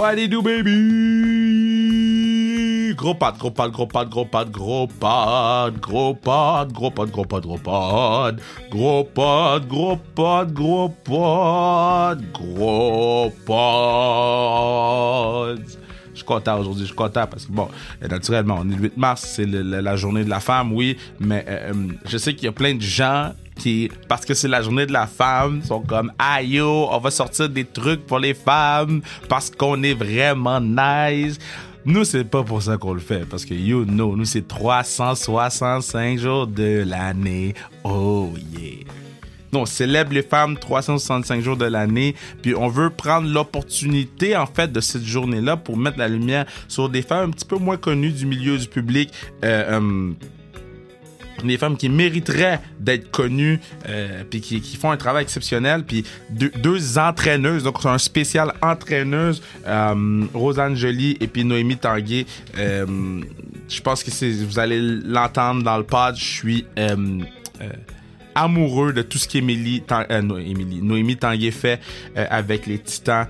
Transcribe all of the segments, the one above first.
What you do, baby? Gros pad, gros pad, gros pad, gros pad, gros pad, gros pad, gros pad, gros pad, gros pad, gros pad, gros pad, gros pad, gros pad. Je suis content aujourd'hui, je suis content parce que, bon, naturellement, on est le 8 mars, c'est la journée de la femme, oui, mais euh, je sais qu'il y a plein de gens qui, parce que c'est la journée de la femme, sont comme, ah on va sortir des trucs pour les femmes parce qu'on est vraiment nice. Nous, c'est pas pour ça qu'on le fait, parce que you know, nous, c'est 365 jours de l'année. Oh yeah. Non, on célèbre les femmes 365 jours de l'année, puis on veut prendre l'opportunité en fait de cette journée-là pour mettre la lumière sur des femmes un petit peu moins connues du milieu du public. Euh, euh, des femmes qui mériteraient d'être connues, euh, puis qui, font un travail exceptionnel, puis deux, entraîneuses, donc c'est un spécial entraîneuse, euh, Rosanne Jolie et puis Noémie Tanguay. Euh, je pense que c'est, vous allez l'entendre dans le pod. Je suis euh, euh, amoureux de tout ce qu'Émilie, euh, Noémie Tanguay fait avec les Titans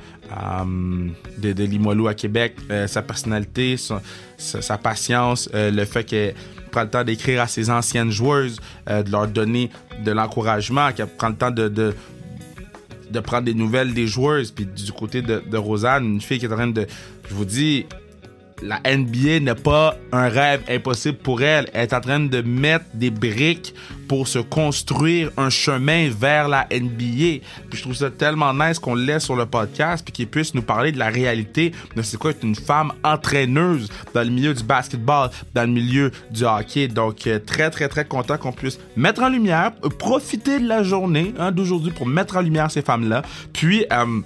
de, de Limoilou à Québec. Sa personnalité, sa, sa, patience, le fait qu'elle prend le temps d'écrire à ses anciennes joueuses, euh, de leur donner de l'encouragement, qu'elle prend le temps de, de de prendre des nouvelles des joueuses. Puis du côté de, de Rosanne, une fille qui est en train de... Je vous dis, la NBA n'est pas un rêve impossible pour elle. Elle est en train de mettre des briques pour se construire un chemin vers la NBA. Puis je trouve ça tellement nice qu'on laisse sur le podcast puis qu'il puisse nous parler de la réalité de c'est quoi être une femme entraîneuse dans le milieu du basketball, dans le milieu du hockey. Donc euh, très très très content qu'on puisse mettre en lumière, euh, profiter de la journée hein, d'aujourd'hui pour mettre en lumière ces femmes-là. Puis euh,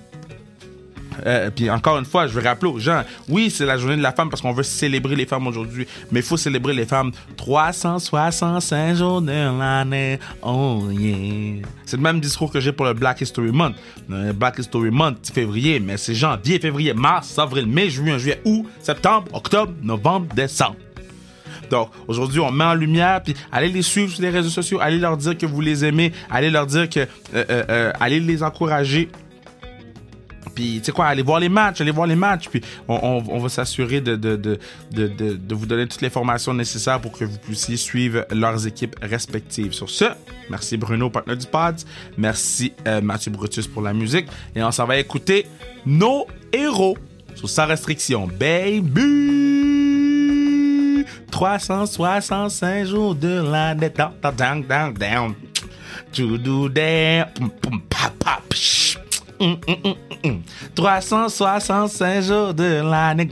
euh, puis encore une fois, je veux rappeler aux gens, oui, c'est la journée de la femme parce qu'on veut célébrer les femmes aujourd'hui, mais il faut célébrer les femmes 365 jours de l'année. Oh yeah. C'est le même discours que j'ai pour le Black History Month. Black History Month, février, mais c'est janvier, février, mars, avril, mai, juin, juillet, août, septembre, octobre, novembre, décembre. Donc, aujourd'hui, on met en lumière, puis allez les suivre sur les réseaux sociaux, allez leur dire que vous les aimez, allez leur dire que, euh, euh, euh, allez les encourager puis tu sais quoi, allez voir les matchs, allez voir les matchs, puis on, va s'assurer de de, de, de, vous donner toutes les formations nécessaires pour que vous puissiez suivre leurs équipes respectives. Sur ce, merci Bruno, partenaire du pod, merci euh, Mathieu Brutus pour la musique, et on s'en va écouter nos héros sous sa restriction, baby! 365 jours de l'année, down, down, down, down. To do that, pum, pum, pa, pa, 365 jours de l'année.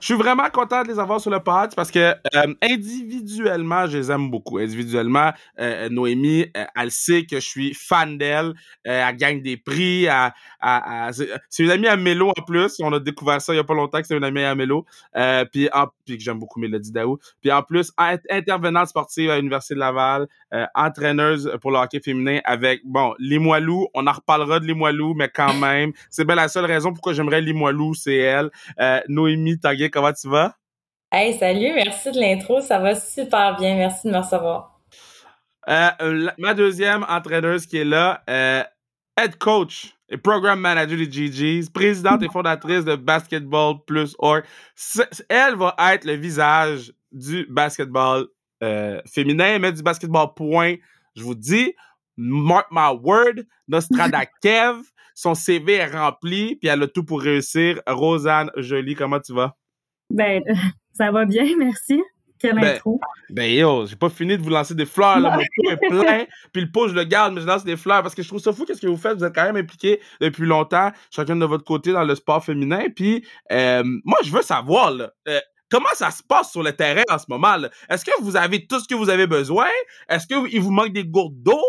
Je suis vraiment content de les avoir sur le pod parce que euh, individuellement, je les aime beaucoup. Individuellement, euh, Noémie, euh, elle sait que je suis fan d'elle. Euh, elle gagne des prix. C'est une amie à Mélo en plus. On a découvert ça il y a pas longtemps que c'est une amie à Mélo. Puis, en, puis j'aime beaucoup Mélodie Daou. Puis en plus, intervenante sportive à l'Université de Laval, entraîneuse pour le hockey féminin avec, bon, Limoilou. On en reparlera de Limoilou, mais quand même, c'est bien la seule raison pourquoi j'aimerais Limoilou, c'est elle. Noémie Taguet, comment tu vas? Hey, salut, merci de l'intro, ça va super bien, merci de me recevoir. Euh, ma deuxième entraîneuse qui est là, euh, head coach et programme manager des GGs, présidente et fondatrice de Basketball Plus Org. Elle va être le visage du basketball euh, féminin, mais du basketball point. Je vous dis, mark my word, Nostrada Kev, son CV est rempli, puis elle a tout pour réussir. Rosanne Jolie, comment tu vas? Ben, ça va bien, merci. Quelle Ben, intro. Ben yo, j'ai pas fini de vous lancer des fleurs, là. Mon pot est plein, puis le pot, je le garde, mais je lance des fleurs parce que je trouve ça fou qu'est-ce que vous faites? Vous êtes quand même impliqués depuis longtemps, chacun de votre côté, dans le sport féminin. Puis euh, moi, je veux savoir, là, euh, comment ça se passe sur le terrain en ce moment? Est-ce que vous avez tout ce que vous avez besoin? Est-ce qu'il vous manque des gourdes d'eau?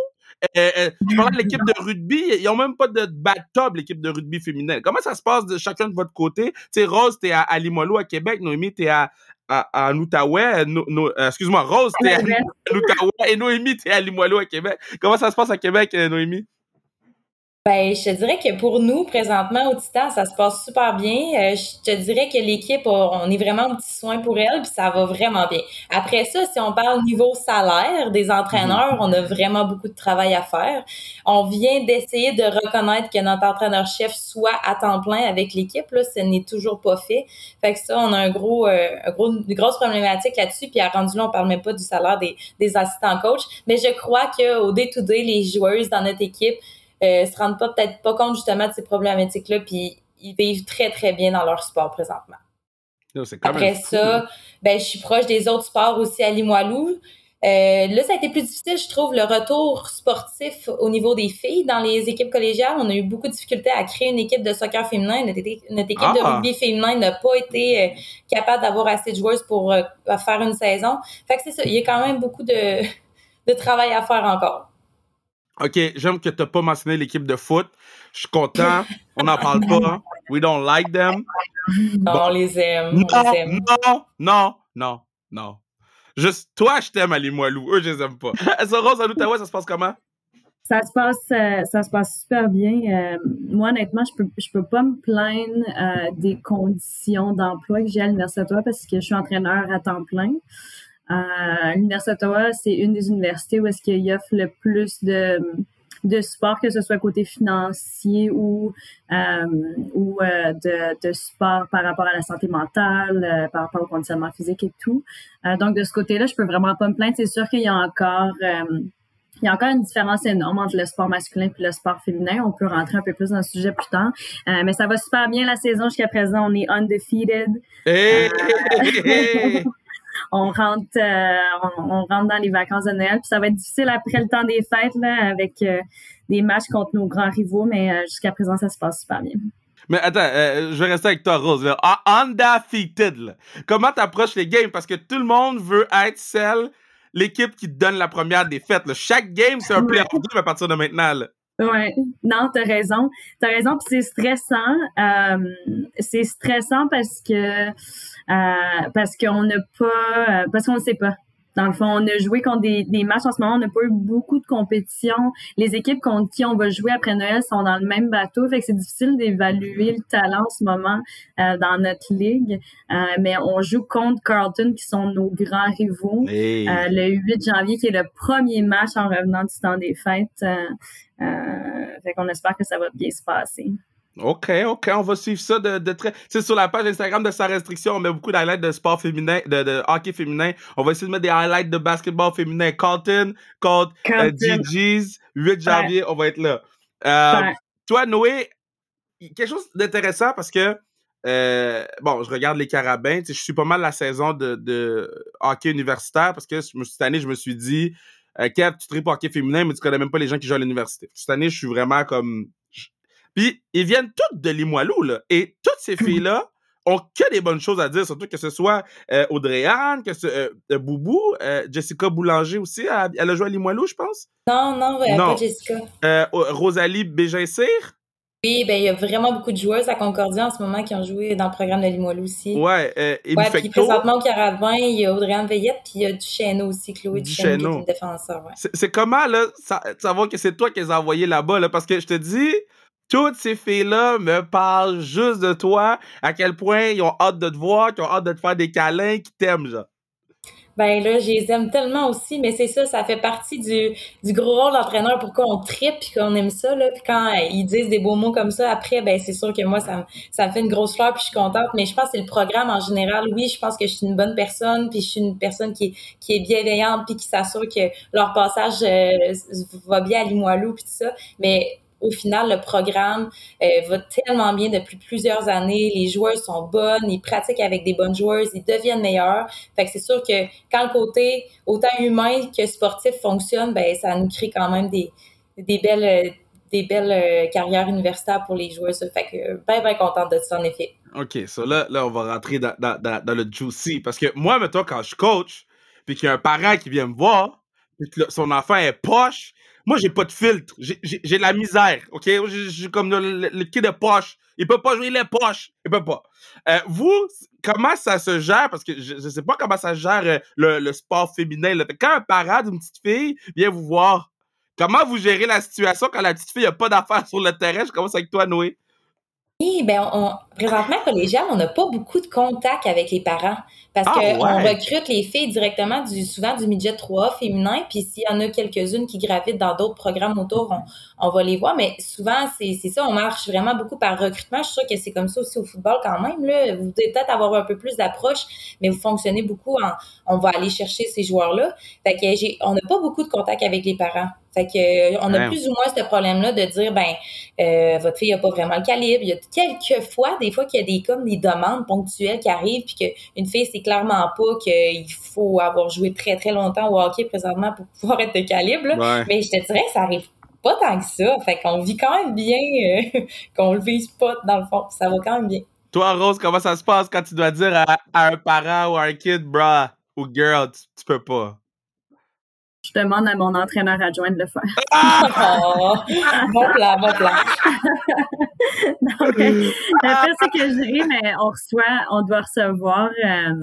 Euh, euh, je parlais de l'équipe de rugby, ils ont même pas de bathtub, l'équipe de rugby féminin. Comment ça se passe de chacun de votre côté? Tu sais, Rose, t'es à, à Limoilou, à Québec. Noémie, t'es à, à, Outaouais. No, no, euh, excuse-moi, Rose, t'es à, à Outaouais. Et Noémie, t'es à Limoilou, à Québec. Comment ça se passe à Québec, Noémie? Ben, je te dirais que pour nous, présentement, au Titan, ça se passe super bien. Euh, je te dirais que l'équipe, on est vraiment un petit soin pour elle, puis ça va vraiment bien. Après ça, si on parle niveau salaire des entraîneurs, on a vraiment beaucoup de travail à faire. On vient d'essayer de reconnaître que notre entraîneur-chef soit à temps plein avec l'équipe. Là, ce n'est toujours pas fait. Fait que ça, on a un gros, euh, une grosse problématique là-dessus. Puis à rendu là, on parle même pas du salaire des, des assistants coach. Mais je crois qu'au day-to-day, les joueuses dans notre équipe euh, se rendent pas peut-être pas compte justement de ces problématiques-là, puis ils vivent très, très bien dans leur sport présentement. Après ça, ben, je suis proche des autres sports aussi à Limoilou. Euh, là, ça a été plus difficile, je trouve, le retour sportif au niveau des filles dans les équipes collégiales. On a eu beaucoup de difficultés à créer une équipe de soccer féminin. Notre, équipe de ah! rugby féminin n'a pas été euh, capable d'avoir assez de joueuses pour euh, faire une saison. Fait que c'est ça, il y a quand même beaucoup de, de travail à faire encore. OK, j'aime que tu n'as pas mentionné l'équipe de foot. Je suis content. On n'en parle pas. We don't like them. on les aime. Non, on les aime. non, non, non, non. Juste, toi, je t'aime, Ali Moilou. Eux, je les aime pas. Rose, à l'Outaouais, ça se passe comment? Ça se passe, euh, ça se passe super bien. Euh, moi, honnêtement, je peux, je peux pas me plaindre euh, des conditions d'emploi que j'ai à l'Université parce que je suis entraîneur à temps plein. Euh, L'Université d'Ottawa, c'est une des universités où est-ce qu'il offre le plus de, de support, que ce soit côté financier ou, euh, ou euh, de, de support par rapport à la santé mentale, par rapport au conditionnement physique et tout. Donc, de ce côté-là, je peux vraiment pas me plaindre. C'est sûr qu'il y a encore... il y a encore une différence énorme entre le sport masculin et le sport féminin. On peut rentrer un peu plus dans le sujet plus tard. mais ça va super bien la saison jusqu'à présent. On est undefeated. Hey, on rentre euh, on, rentre dans les vacances de Noël. Puis ça va être difficile après le temps des fêtes là, avec euh, des matchs contre nos grands rivaux, mais euh, jusqu'à présent, ça se passe super bien. Mais attends, je vais rester avec toi, Rose. Là. Undefeated. Là. Comment t'approches les games? Parce que tout le monde veut être celle, l'équipe qui donne la première défaite. Là. Chaque game, c'est un game à partir de maintenant. Là. Ouais, non, t'as raison. T'as raison, puis c'est stressant. Euh, c'est stressant parce que euh, parce qu'on n'a pas, euh, parce qu'on ne sait pas. Dans le fond, on a joué contre des, des matchs en ce moment, on n'a pas eu beaucoup de compétition. Les équipes contre qui on va jouer après Noël sont dans le même bateau, fait que c'est difficile d'évaluer le talent en ce moment euh, dans notre ligue. Euh, mais on joue contre Carlton, qui sont nos grands rivaux, euh, le 8 janvier, qui est le premier match en revenant du temps des fêtes. fait qu'on espère que ça va bien se passer. OK, OK, on va suivre ça de, de très. C'est sur la page Instagram de sa restriction, on met beaucoup d'highlights de sport féminin, de, de, hockey féminin. On va essayer de mettre des highlights de basketball féminin. Carlton contre euh, GG's, 8 janvier, on va être là. Euh, Toi, Noé, quelque chose d'intéressant parce que euh, bon, je regarde les carabins. Je suis pas mal la saison de, de hockey universitaire parce que cette année, je me suis dit, euh, Kev, tu tripes hockey féminin, mais tu connais même pas les gens qui jouent à l'université. Cette année, je suis vraiment comme puis ils viennent toutes de Limoilou, là. Et toutes ces filles-là ont que des bonnes choses à dire, surtout que ce soit euh, Audrey Anne, que ce euh, euh, Boubou, euh, Jessica Boulanger aussi, elle, a joué à Limoilou, je pense? Non, non, non. pas Jessica. Rosalie Bégin-Cyr? Oui, ben il y a vraiment beaucoup de joueuses à Concordia en ce moment qui ont joué dans le programme de Limoilou aussi. Ouais, euh, ouais, puis présentement au Carabin, il y a Audrey-Anne Veillette, puis il y a Duchesneau aussi, Chloé Duchesneau, qui est une défenseur. Ouais. C'est comment, là, savoir que c'est toi qui les as envoyés là-bas, là, parce que je te dis, toutes ces filles-là me parlent juste de toi, à quel point ils ont hâte de te voir, qu'ils ont hâte de te faire des câlins, qu'ils t'aiment, genre. Ben là, je les aime tellement aussi, mais c'est ça, ça fait partie du, du gros rôle d'entraîneur, pourquoi on tripe puis qu'on aime ça, là. Puis quand ils disent des beaux mots comme ça, après, ben c'est sûr que moi, ça ça me fait une grosse fleur puis je suis contente. Mais je pense que c'est le programme en général. Oui, je pense que je suis une bonne personne puis je suis une personne qui qui est bienveillante puis qui s'assure que leur passage euh, va bien à Limoilou puis tout ça. Mais au final, le programme euh, va tellement bien depuis plusieurs années. Les joueurs sont bonnes, ils pratiquent avec des bonnes joueuses, ils deviennent meilleurs. Fait que c'est sûr que quand le côté autant humain que sportif fonctionne, ben ça nous crée quand même des, des belles des belles euh, carrières universitaires pour les joueurs. Fait que bien, bien contente de ça, en effet. OK, ça là, là, on va rentrer dans, dans, dans, le juicy. Parce que moi, mettons, quand je coach, puis qu'il y a un parent qui vient me voir, son enfant est poche, moi, j'ai pas de filtre. J'ai de la misère, OK? J'ai comme le, le, de poche. Il peut pas jouer les poches. Il peut pas. Euh, vous, comment ça se gère? Parce que je, je sais pas comment ça gère euh, le, le sport féminin. Quand un parent d'une petite fille vient vous voir, Comment vous gérez la situation quand la petite fille n'a pas d'affaires sur le terrain? Je commence avec toi, Noé. Oui, ben on, présentement collégial, on n'a pas beaucoup de contact avec les parents parce Ah, que on ouais. recrute les filles directement du souvent du midget 3 féminin, puis s'il y en a quelques-unes qui gravitent dans d'autres programmes autour, on, on va les voir, mais souvent c'est ça, on marche vraiment beaucoup par recrutement. Je suis sûre que c'est comme ça aussi au football quand même là. Vous devez peut-être avoir un peu plus d'approche, mais vous fonctionnez beaucoup en on va aller chercher ces joueurs-là. Fait que on n'a pas beaucoup de contact avec les parents. Fait que euh, on a Ouais. plus ou moins ce problème-là de dire ben euh, votre fille a pas vraiment le calibre. Il y a quelques fois, des fois qu'il y a des comme des demandes ponctuelles qui arrivent, puis qu'une fille c'est clairement pas qu'il faut avoir joué très très longtemps au hockey présentement pour pouvoir être de calibre. là. Ouais. Mais je te dirais que ça arrive pas tant que ça. Fait qu'on vit quand même bien, euh, qu'on le vise pas dans le fond. Ça va quand même bien. Toi, Rose, comment ça se passe quand tu dois dire à, à un parent ou à un kid, bruh ou girl, tu, tu peux pas? Je demande à mon entraîneur adjoint de le faire. Oh, bon plan, bon plan. Donc, euh, après, c'est que je ris, mais on reçoit, on doit recevoir, euh,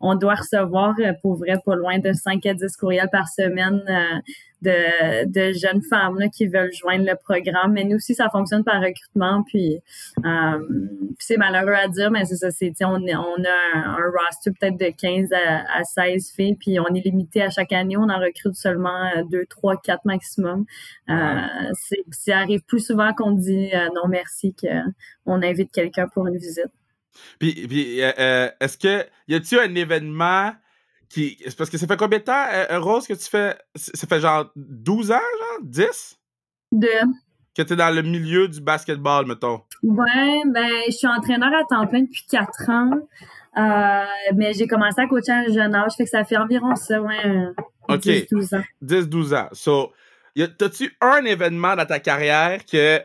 on doit recevoir euh, pour vrai pas loin de 5 à 10 courriels par semaine euh, de, de jeunes femmes là, qui veulent joindre le programme. Mais nous aussi, ça fonctionne par recrutement. Puis, euh, puis c'est malheureux à dire, mais c'est ça. C'est, on, on a un, un roster peut-être de 15 à, à 16 filles, puis on est limité à chaque année. On en recrute seulement 2, 3, 4 maximum. Euh, c'est, ça arrive plus souvent qu'on dit euh, non merci qu'on invite quelqu'un pour une visite. Puis, puis est-ce que y a-tu un événement qui c'est parce que ça fait combien de temps euh, Rose que tu fais ça fait genre 12 ans genre 10 De, que tu es dans le milieu du basketball mettons. ouais, ben, je suis entraîneur à temps plein depuis 4 ans. Euh, mais j'ai commencé à coacher à un jeune âge, fait que ça fait environ ça, ouais, euh, Ok. 10, 12 ans. 10 12 ans. So, t'as-tu un événement dans ta carrière que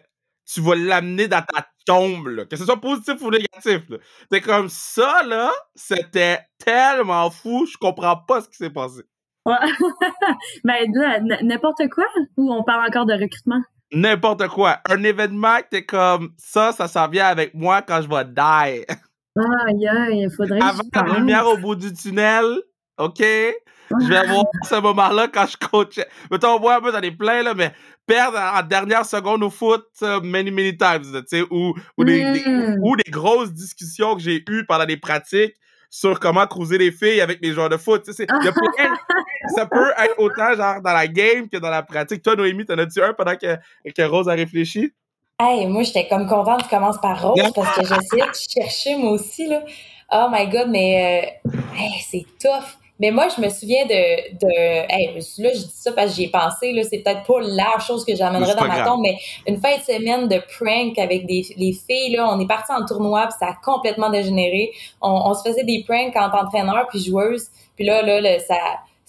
tu vas l'amener dans ta tombe là, que ce soit positif ou négatif. T'es comme ça là, c'était tellement fou, je comprends pas ce qui s'est passé. Ouais. ben, là, n'importe quoi, ou on parle encore de recrutement? N'importe quoi, un événement que t'es comme ça, ça s'en vient avec moi quand je vais die. Aïe, aïe, il faudrait que Avant la lumière au bout du tunnel, OK? Je vais avoir ce moment-là quand je coachais. Mettons, moi, moi, j'en ai plein, là, mais perdre en dernière seconde au foot, many, many times, tu sais, ou, ou, des, des- Mm. ou des grosses discussions que j'ai eues pendant des pratiques sur comment cruiser les filles avec les joueurs de foot. Tu sais, ça peut être autant, genre, dans la game que dans la pratique. Toi, Noémie, t'en as-tu un pendant que, que Rose a réfléchi? Hey, moi, j'étais comme contente que tu commences par Rose parce que j'essayais de chercher moi aussi, là. Oh my God, mais euh, hey, c'est tough. Mais moi, je me souviens de... de hey, là, je dis ça parce que j'y ai pensé, là. C'est peut-être pas la chose que j'amènerais dans ma grave. tombe, mais une fin de semaine de prank avec des, les filles, là. On est parti en tournoi, puis ça a complètement dégénéré. On, on se faisait des pranks entre entraîneurs puis joueuses. Puis là, là, là, ça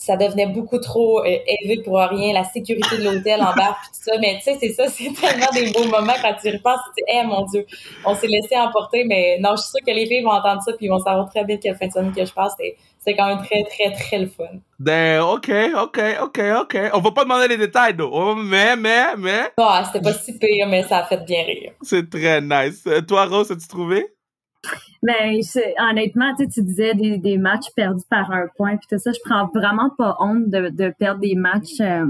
ça devenait beaucoup trop euh, élevé pour rien, la sécurité de l'hôtel en bas, puis tout ça. Mais tu sais, c'est ça, c'est tellement des beaux moments quand tu y repenses. Tu dis, eh mon Dieu, on s'est laissé emporter, mais non, je suis sûre que les filles vont entendre ça, puis ils vont savoir très bien quelle fin de semaine que je passe. C'est- C'est quand même très, très, très le fun. Ben, OK, OK, OK, OK. On va pas demander les détails, though. Oh, Mais, mais, mais, Ah, c'était pas si pire, mais ça a fait bien rire. c'est très nice. Euh, Toi, Rose, as-tu trouvé? Ben, c'est- honnêtement, tu sais, tu disais des, des matchs perdus par un point, puis tout ça, je prends vraiment pas honte de, de perdre des matchs. euh,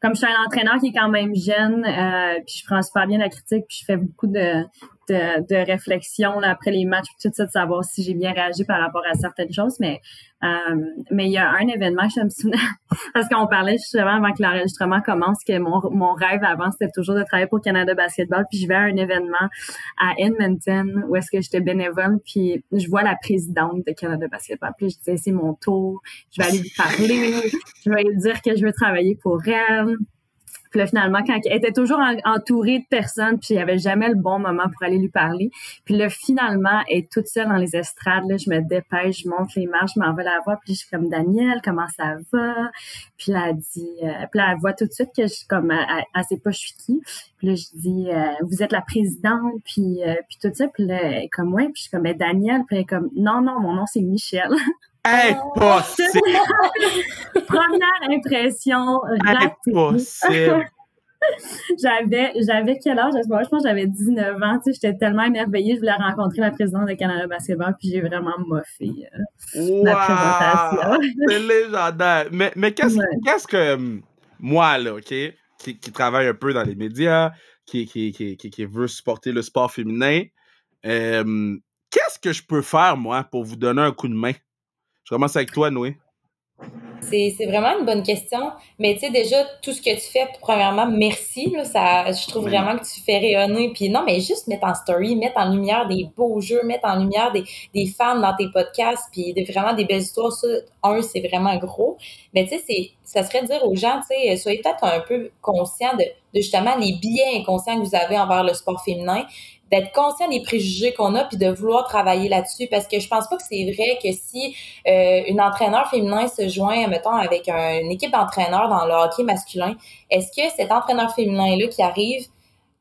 comme je suis un entraîneur qui est quand même jeune, euh, puis je prends super bien la critique, puis je fais beaucoup de, de, de après les matchs, puis tout ça, de savoir si j'ai bien réagi par rapport à certaines choses. Mais mais il y a un événement je me souviens, parce qu'on parlait justement avant que l'enregistrement commence, que mon, mon rêve avant, c'était toujours de travailler pour Canada Basketball, puis je vais à un événement à Edmonton où est-ce que j'étais bénévole puis je vois la présidente de Canada Basketball puis je disais c'est mon tour je vais aller lui parler je vais lui dire que je veux travailler pour elle puis là, finalement, quand elle était toujours en- entourée de personnes, puis il n'y avait jamais le bon moment pour aller lui parler. Puis là, finalement, elle est toute seule dans les estrades. Là, je me dépêche, je monte les marches, je m'en vais la voir. Puis je suis comme, Daniel, comment ça va? Puis là, elle dit, euh, puis là, elle voit tout de suite que je suis comme, elle, sait pas je suis qui. Puis là, je dis, euh, vous êtes la présidente, puis, euh, puis tout ça. Puis là, elle est comme, ouais. Puis je suis comme, mais Daniel. Puis elle est comme, non, non, mon nom, c'est Michel. Impossible! Première impression ratée. Impossible! J'avais, j'avais quel âge à ce moment-là? Je pense que j'avais 19 ans. Tu sais, j'étais tellement émerveillée. Je voulais rencontrer la présidente de Canada Basketball, puis j'ai vraiment moffé euh, la Wow! présentation. C'est légendaire. Mais, mais qu'est-ce Ouais. qu'est-ce que. hum, moi, là, OK, qui, qui travaille un peu dans les médias, qui, qui, qui, qui veut supporter le sport féminin, euh, qu'est-ce que je peux faire, moi, pour vous donner un coup de main? Je commence avec toi, Noé. C'est vraiment une bonne question. Mais tu sais, déjà, tout ce que tu fais, premièrement, merci. Là, ça, je trouve vraiment que tu fais rayonner. Puis non, mais juste mettre en story, mettre en lumière des beaux jeux, mettre en lumière des, des femmes dans tes podcasts, puis vraiment des belles histoires. Ça, un, c'est vraiment gros. Mais tu sais, ça serait de dire aux gens, tu sais, soyez peut-être un peu conscients de, de justement les biais inconscients que vous avez envers le sport féminin d'être conscient des préjugés qu'on a puis de vouloir travailler là-dessus parce que je pense pas que c'est vrai que si euh, une entraîneur féminin se joint mettons avec une équipe d'entraîneurs dans le hockey masculin est-ce que cet entraîneur féminin là qui arrive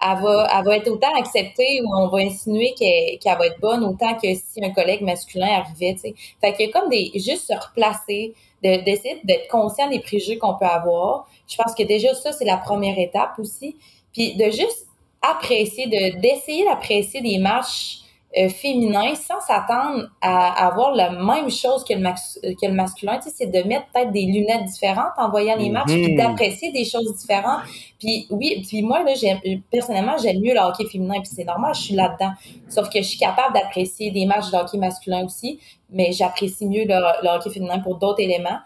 elle va, va être autant acceptée ou on va insinuer qu'elle va être bonne autant que si un collègue masculin arrivait, tu sais? Fait qu'il y a comme des, juste se replacer, d'essayer d'être conscient des préjugés qu'on peut avoir. Je pense que déjà ça, c'est la première étape aussi. Puis de juste apprécier, de, d'essayer d'apprécier des matchs euh, féminins sans s'attendre à, avoir la même chose que le, que le masculin. Tu sais, c'est de mettre peut-être des lunettes différentes en voyant les matchs, puis mhm. d'apprécier des choses différentes. Puis oui, puis moi, là, j'aime, personnellement, j'aime mieux le hockey féminin, puis c'est normal, je suis là-dedans. Sauf que je suis capable d'apprécier des matchs de hockey masculin aussi, mais j'apprécie mieux le, le hockey féminin pour d'autres éléments.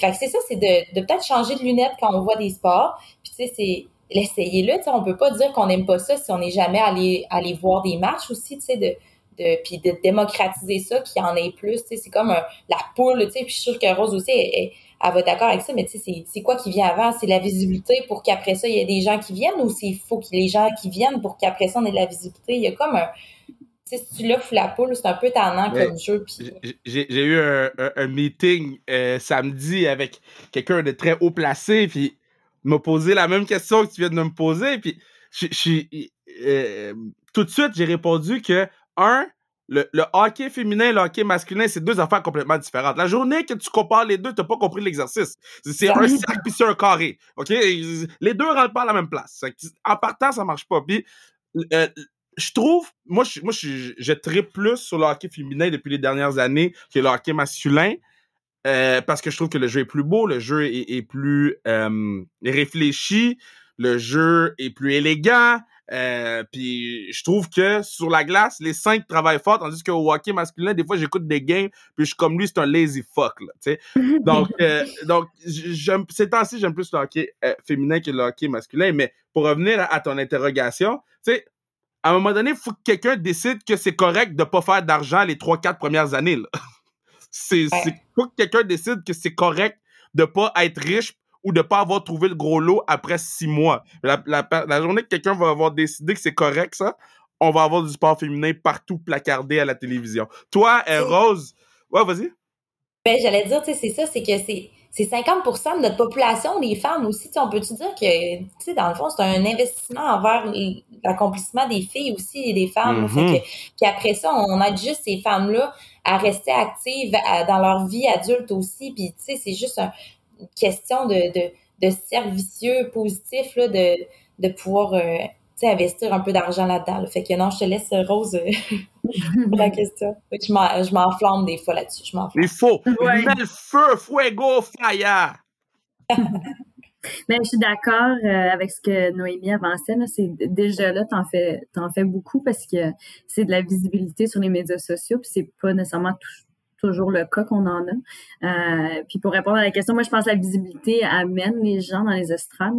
Fait que c'est ça, c'est de, de peut-être changer de lunettes quand on voit des sports. Puis tu sais, c'est l'essayer-le. On peut pas dire qu'on n'aime pas ça si on n'est jamais allé, allé voir des matchs aussi, tu sais, de, de, puis de démocratiser ça, qu'il y en ait plus. C'est comme la poule, puis je suis sûre que Rose aussi, elle, elle, va être d'accord avec ça, mais c'est quoi qui vient avant? C'est la visibilité pour qu'après ça, il y ait des gens qui viennent ou c'est faut qu'il y ait des gens qui viennent pour qu'après ça, on ait de la visibilité? Il y a comme un... si tu l'offres la poule, c'est un peu tannant comme jeu. J'ai eu un, meeting euh, samedi avec quelqu'un de très haut placé, puis m'a posé la même question que tu viens de me poser. Puis, je, euh, tout de suite, j'ai répondu que, un, le, hockey féminin et le hockey masculin, c'est deux affaires complètement différentes. La journée que tu compares les deux, tu n'as pas compris l'exercice. C'est un cercle puis c'est un carré. OK? Les deux rentrent pas à la même place. En partant, ça marche pas. Puis, euh, je trouve, moi, je, moi, je, je tripe plus sur le hockey féminin depuis les dernières années que le hockey masculin. Euh, parce que je trouve que le jeu est plus beau, le jeu est, plus euh, réfléchi, le jeu est plus élégant. Euh, puis je trouve que sur la glace, les cinq travaillent fort, tandis qu'au hockey masculin, des fois j'écoute des games, puis je suis comme lui, c'est un lazy fuck. Là, sais donc, donc j'aime, ces temps-ci, j'aime plus le hockey féminin que le hockey masculin. Mais pour revenir à, ton interrogation, tu sais, à un moment donné, il faut que quelqu'un décide que c'est correct de pas faire d'argent les trois, quatre premières années. Là. C'est faut que quelqu'un décide que c'est correct de pas être riche ou de pas avoir trouvé le gros lot après six mois? La, journée que quelqu'un va avoir décidé que c'est correct, ça, on va avoir du sport féminin partout placardé à la télévision. Toi, euh, Rose, ouais, vas-y. Ben, j'allais dire, tu sais, c'est ça, c'est que c'est c'est 50% de notre population, les femmes aussi. On peut-tu dire que, dans le fond, c'est un investissement envers l'accomplissement des filles aussi et des femmes. Mm-hmm. puis après ça, on aide juste ces femmes-là à rester actives dans leur vie adulte aussi. Puis, tu sais, c'est juste une question de, de, de servicieux positif, là, de, de pouvoir euh, investir un peu d'argent là-dedans. Fait que non, je te laisse, Rose, pour la question. Je m'enflamme des fois là-dessus. Il faut. Ouais. le feu, fuego, fire! Mais je suis d'accord euh, avec ce que Noémie avançait. C'est déjà là, t'en fais, en fais beaucoup parce que c'est de la visibilité sur les médias sociaux, puis c'est pas nécessairement toujours le cas qu'on en a. Euh, puis pour répondre à la question, moi je pense que la visibilité amène les gens dans les estrades.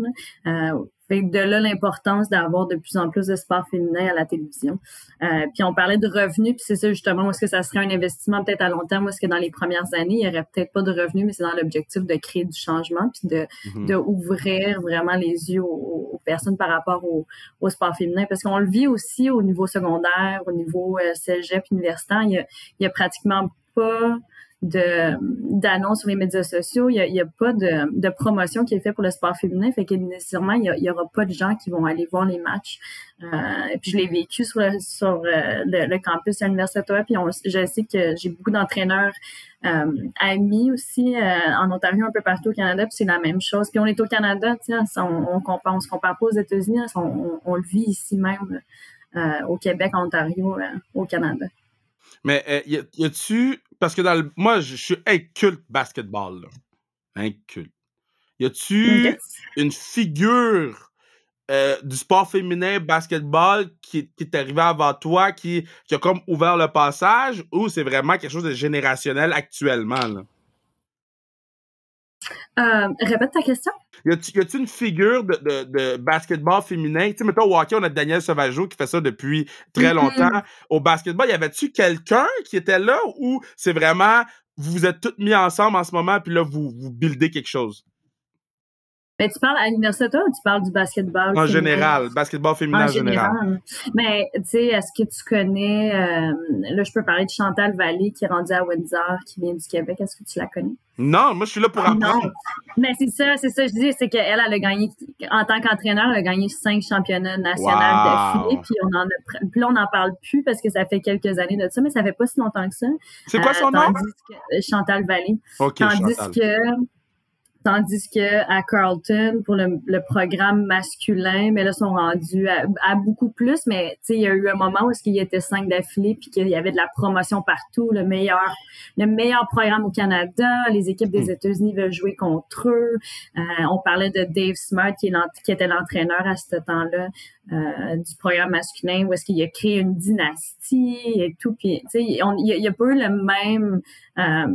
Euh, fait de là l'importance d'avoir de plus en plus de sport féminin à la télévision. Euh, puis on parlait de revenus, puis c'est ça justement, est-ce que ça serait un investissement peut-être à long terme, est-ce que dans les premières années, il y aurait peut-être pas de revenus, mais c'est dans l'objectif de créer du changement, puis de, de ouvrir vraiment les yeux aux, personnes par rapport au, au, sport féminin, parce qu'on le vit aussi au niveau secondaire, au niveau euh, cégep, universitaire, il y a, il y a pratiquement pas de d'annonces sur les médias sociaux, il n'y a, a, pas de, de, promotion qui est faite pour le sport féminin, fait que nécessairement, il n'y aura pas de gens qui vont aller voir les matchs. Euh, et puis je l'ai vécu sur, sur euh, le, campus à l'Université puis on, je sais que j'ai beaucoup d'entraîneurs euh, amis aussi euh, en Ontario, un peu partout au Canada, puis c'est la même chose. Puis on est au Canada, on, on, compare, on se compare pas aux États-Unis, on, on, le vit ici même euh, au Québec, en Ontario, au Canada. Mais y a-tu parce que dans le, moi, je, suis inculte basketball, là. Inculte. Y a-tu une figure euh, du sport féminin basketball qui, qui est arrivé avant toi, qui, qui a comme ouvert le passage, ou c'est vraiment quelque chose de générationnel actuellement? Là? Euh, répète ta question. Y a-tu une figure de, de, de basketball féminin? Tu sais, mettons, au hockey, on a Daniel Sauvageau qui fait ça depuis très mm-hmm. longtemps. Au basketball, y avait-tu quelqu'un qui était là ou c'est vraiment, vous vous êtes tous mis ensemble en ce moment, puis là, vous, vous buildez quelque chose? Mais tu parles à l'université ou tu parles du basketball? En général, basketball féminin en, général. Mais tu sais, est-ce que tu connais, euh, là je peux parler de Chantal Vallée qui est rendue à Windsor, qui vient du Québec. Est-ce que tu la connais? Non, moi je suis là pour apprendre. Non. Mais c'est ça, c'est ça, je dis, c'est qu'elle, elle a gagné, en tant qu'entraîneur, elle a gagné cinq championnats nationaux d'affilée, puis on en a, puis là on n'en parle plus parce que ça fait quelques années de ça, mais ça fait pas si longtemps que ça. C'est quoi son euh, nom? Chantal Vallée. OK, tandis Chantal. que Tandis que à Carlton, pour le, programme masculin, mais là, sont rendus à, beaucoup plus. Mais tu sais, il y a eu un moment où il y était cinq d'affilée, puis qu'il y avait de la promotion partout, le meilleur, le meilleur programme au Canada. Les équipes des hmm. États-Unis veulent jouer contre eux. Euh, on parlait de Dave Smart, qui, est qui était l'entraîneur à ce temps-là euh, du programme masculin, où est-ce qu'il a créé une dynastie et tout. Puis, tu sais, il n'y a, a, pas eu le même euh,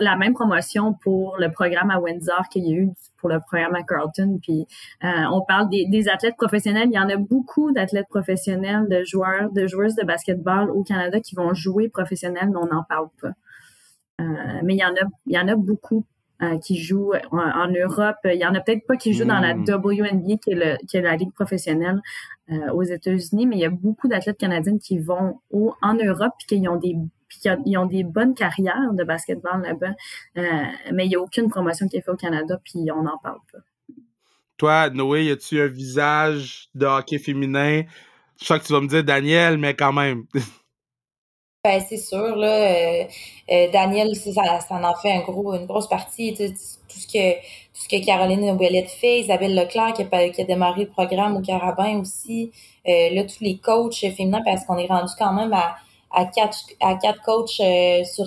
la même promotion pour le programme à Windsor qu'il y a eu pour le programme à Carlton. Puis euh, on parle des, athlètes professionnels. Il y en a beaucoup d'athlètes professionnels, de joueurs, de joueuses de basketball au Canada qui vont jouer professionnel, mais on n'en parle pas. Mais il y en a, il y en a beaucoup qui jouent en, Europe. Il y en a peut-être pas qui jouent dans la hmm. WNBA, qui est, le, qui est la ligue professionnelle aux États-Unis, mais il y a beaucoup d'athlètes canadiennes qui vont au, en Europe et qui ont des puis ils ont des bonnes carrières de basketball là-bas, euh, mais il n'y a aucune promotion qui est faite au Canada, puis on n'en parle pas. Toi, Noé, as-tu un visage de hockey féminin? Je sais que tu vas me dire Daniel, mais quand même. Ben, c'est sûr, là. Euh, euh, Daniel, ça, ça en fait un gros, une grosse partie. Tout ce que tout ce que Caroline Ouellette fait, Isabelle Leclerc qui a, qui a démarré le programme au Carabin aussi. là, tous les coachs féminins, parce qu'on est rendu quand même à à quatre, à quatre coachs euh, sur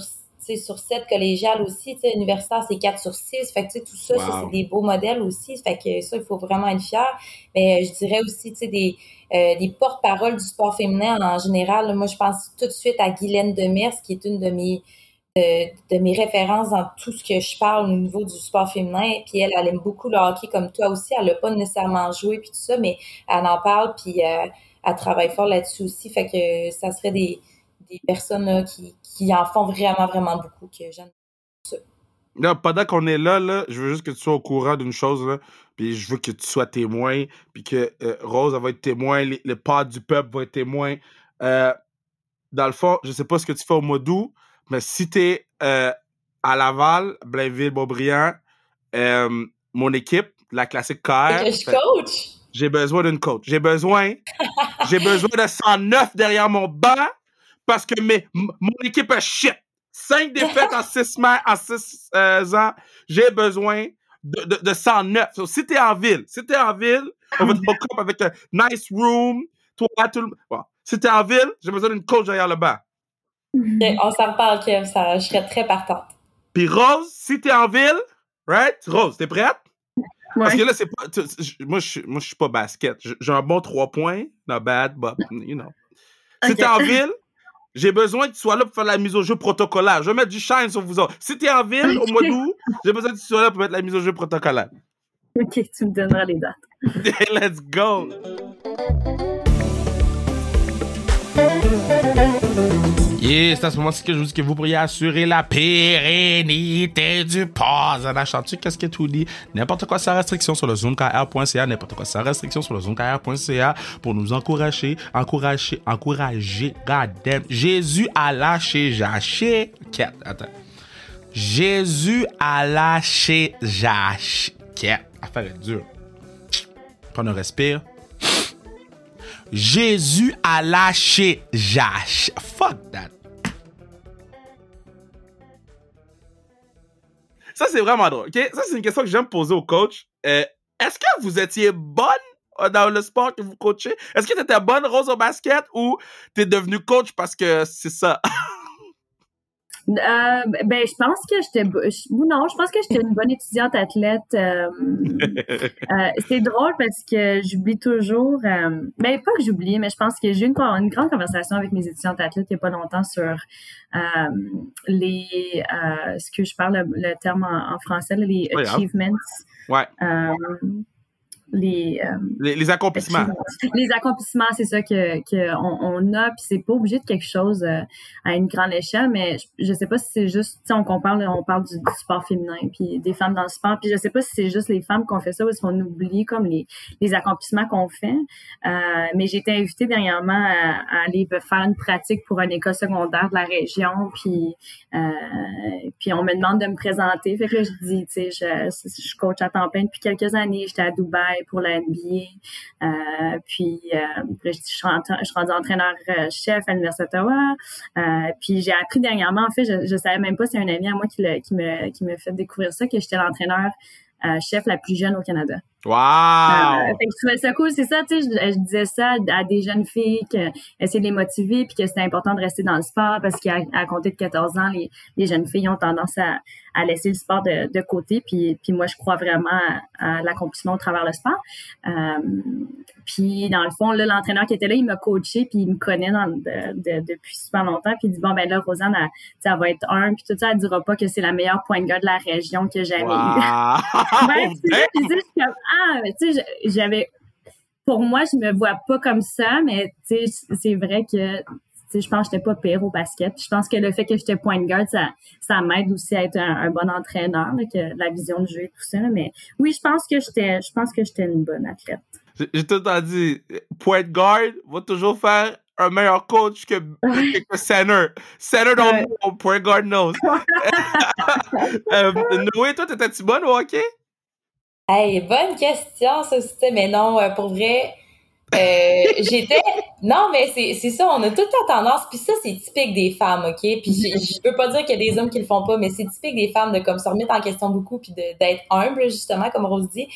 sur sept collégiales aussi, universitaire, c'est quatre sur six. Fait que, tout ça, ça c'est des beaux modèles aussi. Fait que ça, il faut vraiment être fier. Mais euh, je dirais aussi, tu sais, des, euh, des porte-paroles du sport féminin en général. moi, je pense tout de suite à Guylaine Demers, qui est une de mes, de, mes références dans tout ce que je parle au niveau du sport féminin. Puis elle, elle aime beaucoup le hockey comme toi aussi. Elle n'a pas nécessairement joué puis tout ça, mais elle en parle puis elle travaille fort là-dessus aussi. Fait que ça serait des des personnes qui, qui, en font vraiment, vraiment beaucoup, que j'aime. Là, pendant qu'on est là, là, je veux juste que tu sois au courant d'une chose, là, puis je veux que tu sois témoin, puis que euh, Rose va être témoin, le pas du peuple va être témoin. Euh, dans le fond, je sais pas ce que tu fais au mois d'août, mais si tu es euh, à Laval, Blainville, Beaubriand, mon équipe, la classique KR. coach? J'ai besoin d'une coach. J'ai besoin, j'ai besoin de 109 derrière mon banc parce que mes, mon équipe est shit. Cinq défaites en six, en six euh, ans. J'ai besoin de, de, de 109. So, si t'es en ville, si t'es en ville, on va te up avec un nice room. Toi, tout le bon. Si t'es en ville, j'ai besoin d'une coach derrière le banc. on s'en parle, Kev. Ça, je serais très partante. Puis Rose, si t'es en ville, right? Rose, t'es prête? Parce que là, c'est pas. Moi, je moi, suis pas basket. J'ai un bon trois points. Not bad, but, you know. Si t'es en ville, j'ai besoin que tu sois là pour faire la mise au jeu protocolaire. Je vais mettre du shine sur vous autres. Si t'es en ville au mois d'août, j'ai besoin que tu sois là pour mettre la mise au jeu protocolaire. Ok, tu me donneras les dates. Let's go. Et c'est à ce moment-ci que je vous dis que vous pourriez assurer la pérennité du pause. En achetant qu'est-ce que tout dit? N'importe quoi sans restriction sur le zoomkr.ca, n'importe quoi sans restriction sur le zoomkr.ca pour nous encourager, encourager, encourager, God Jésus a lâché, j'ai Attends. Jésus a lâché, j'ai Affaire est dure. Prends un respire. Jésus a lâché Jash. Fuck that. Ça, c'est vraiment drôle. ok? Ça, c'est une question que j'aime poser au coach. Euh, est-ce que vous étiez bonne euh, dans le sport que vous coachez? Est-ce que tu étais bonne, Rose, au basket, ou tu es devenue coach parce que c'est ça? Euh, ben, je pense que j'étais, non, je pense que j'étais une bonne étudiante athlète. Euh, euh, c'est drôle parce que j'oublie toujours, ben, pas que j'oublie, mais je pense que j'ai eu une, une, grande conversation avec mes étudiantes athlètes il n'y a pas longtemps sur les, ce que je parle le, terme en, français, les achievements. Ouais. Euh, les, les, accomplissements. Les accomplissements, c'est ça que, que on, on, a, puis c'est pas obligé de quelque chose euh, à une grande échelle, mais je, je sais pas si c'est juste, sais, on compare, on parle du, sport féminin, puis des femmes dans le sport, puis je sais pas si c'est juste les femmes qu'on fait ça ou si on oublie comme les, les accomplissements qu'on fait. Euh, mais j'ai été invitée dernièrement à, aller faire une pratique pour une école secondaire de la région, puis puis on me demande de me présenter, fait que là, je dis, tu sais, je, je coach à temps plein depuis quelques années, j'étais à Dubaï pour la NBA. Euh, puis, euh, je, suis rendue entraîneur-chef à l'Université d'Ottawa. Euh, puis, j'ai appris dernièrement, en fait, je ne savais même pas, c'est un ami à moi qui, le, qui, me, qui me fait découvrir ça, que j'étais l'entraîneur chef la plus jeune au Canada. Wow! Euh, fait que je trouvais ça cool. C'est ça, tu sais, je, disais ça à des jeunes filles, que essayer de les motiver, puis que c'était important de rester dans le sport parce qu'à à compter de 14 ans, les, les jeunes filles ont tendance à, à laisser le sport de, de côté. Puis, puis moi, je crois vraiment à, l'accomplissement au travers le sport. Euh, puis dans le fond, là, l'entraîneur qui était là, il m'a coaché, puis il me connaît dans, de, depuis super longtemps. Puis il dit bon ben là, Rosanne, elle, elle va être un, puis tout ça, elle dira pas que c'est la meilleure point de de la région que j'ai jamais wow. eue. ben, tu sais, j'avais, pour moi, je me vois pas comme ça, mais tu sais, c'est vrai que je pense que j'étais pas pire au basket. je pense que le fait que j'étais point de garde, ça, ça m'aide aussi à être un, bon entraîneur, que la vision de jeu et tout ça. Mais oui, je pense que j'étais, je pense que j'étais une bonne athlète. J'ai tout dit, point de garde va toujours faire un meilleur coach que, que center. Center dans point guard knows. euh, Noé, toi, t'étais-tu bonne au hockey? Hey, bonne question, ça aussi, mais non, euh, pour vrai, euh, j'étais. Non, mais c'est ça, on a toute la tendance, puis ça, c'est typique des femmes, OK? Puis je peux pas dire qu'il y a des hommes qui le font pas, mais c'est typique des femmes de comme se remettre en question beaucoup, puis d'être humble, justement, comme Rose dit.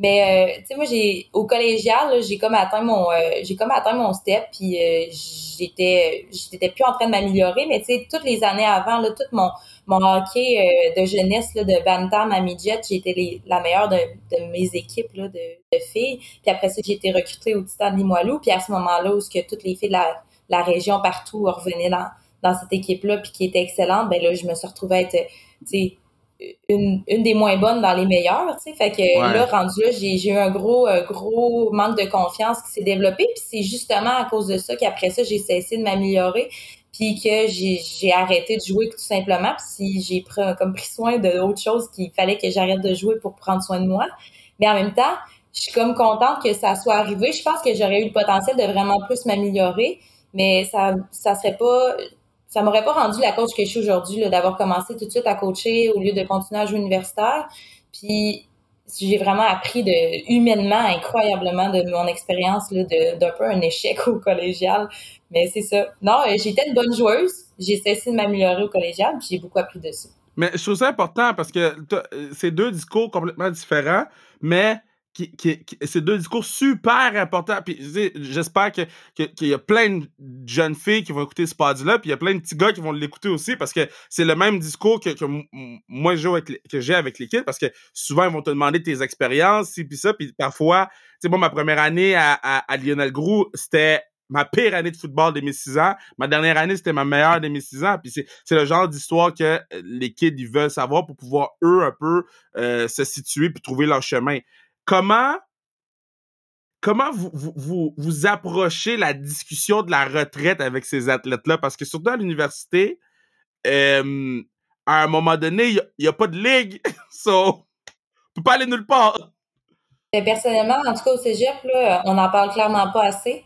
Mais euh, tu sais moi j'ai au collégial, j'ai comme atteint mon euh, j'ai comme atteint mon step puis j'étais j'étais plus en train de m'améliorer mais tu sais toutes les années avant là tout mon mon hockey de jeunesse là, de bantam à midget, j'ai été la meilleure de, de mes équipes là, de, de, filles. Puis après ça, j'ai été recrutée au Titan de Limoilou. Puis à ce moment-là, où ce que toutes les filles de la, la région partout revenaient dans, dans cette équipe-là, puis qui était excellente, ben là, je me suis retrouvée à être, une, une des moins bonnes dans les meilleures, tu sais. Fait que là, rendu là, j'ai, j'ai eu un gros, euh, gros manque de confiance qui s'est développé. Puis c'est justement à cause de ça qu'après ça, j'ai cessé de m'améliorer. Puis que j'ai, arrêté de jouer tout simplement. Puis si j'ai pris, comme pris soin de autre chose qu'il fallait que j'arrête de jouer pour prendre soin de moi. Mais en même temps, je suis comme contente que ça soit arrivé. Je pense que j'aurais eu le potentiel de vraiment plus m'améliorer. Mais ça, ça serait pas, ça m'aurait pas rendu la coach que je suis aujourd'hui, d'avoir commencé tout de suite à coacher au lieu de continuer à jouer universitaire. Puis j'ai vraiment appris de humainement, incroyablement de mon expérience d'un peu un échec au collégial. Mais c'est ça. Non, euh, j'étais une bonne joueuse. J'ai cessé de m'améliorer au collégial, puis j'ai beaucoup appris dessus. Mais je trouve ça important parce que euh, c'est deux discours complètement différents, mais qui, qui, c'est deux discours super importants. Puis j'espère que, qu'il y a plein de jeunes filles qui vont écouter ce pod-là, puis il y a plein de petits gars qui vont l'écouter aussi parce que c'est le même discours que, que moi que j'ai avec l'équipe parce que souvent ils vont te demander tes expériences, puis ça, puis parfois, tu sais, moi ma première année à, à, Lionel Groux, c'était ma pire année de football de mes six ans. Ma dernière année, c'était ma meilleure de mes six ans. Puis c'est le genre d'histoire que les kids ils veulent savoir pour pouvoir eux un peu euh, se situer puis trouver leur chemin comment comment vous, vous, vous, approchez la discussion de la retraite avec ces athlètes-là? Parce que surtout à l'université, à un moment donné, il n'y a, pas de ligue. so, on peut pas aller nulle part. Personnellement, en tout cas au cégep, on n'en parle clairement pas assez.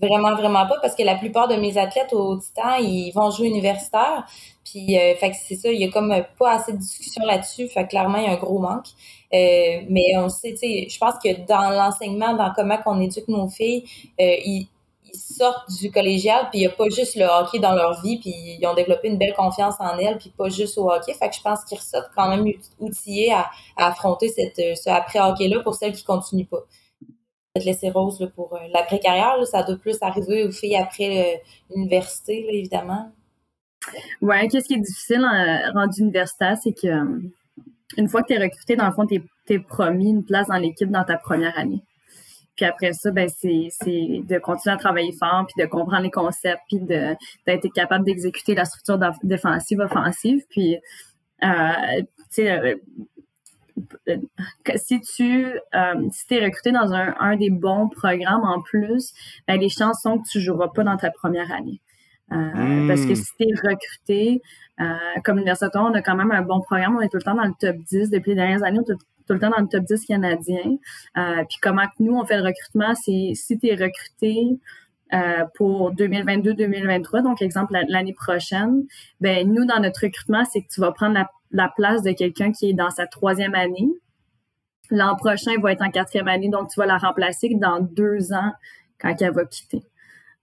Vraiment, vraiment pas, parce que la plupart de mes athlètes au Titan, ils vont jouer universitaire. Puis, euh, fait que c'est ça, il y a comme pas assez de discussion là-dessus. Fait que clairement, il y a un gros manque. Euh, mais on sait, tu sais, je pense que dans l'enseignement, dans comment qu'on éduque nos filles, euh, ils, sortent du collégial, puis il n'y a pas juste le hockey dans leur vie, puis ils ont développé une belle confiance en elles, puis pas juste au hockey. Fait que je pense qu'ils ressortent quand même outillés à, à affronter cette, ce après-hockey-là pour celles qui continuent pas peut-être laisser Rose pour euh, l'après-carrière. Ça doit plus arriver aux filles après euh, l'université, évidemment. Ouais, qu'est-ce qui est difficile en rendu universitaire, c'est que une fois que tu es recruté, dans le fond, tu es, promis une place dans l'équipe dans ta première année. Puis après ça, ben c'est de continuer à travailler fort, puis de comprendre les concepts, puis d'être capable d'exécuter la structure défensive, offensive. Puis, euh, tu sais, euh, si tu euh, si es recruté dans un, un des bons programmes en plus, ben, les chances sont que tu joueras pas dans ta première année. Euh, parce que hmm. si tu es recruté, euh, comme l'Université, on a quand même un bon programme. On est tout le temps dans le top 10. Depuis les dernières années, on est tout le temps dans le top 10 canadien. Puis comment nous, on fait le recrutement, c'est si tu es recruté euh, pour 2022-2023, donc exemple l'année prochaine, ben nous, dans notre recrutement, c'est que tu vas prendre la, la place de quelqu'un qui est dans sa troisième année. L'an prochain, il va être en quatrième année, donc tu vas la remplacer dans deux ans quand elle va quitter.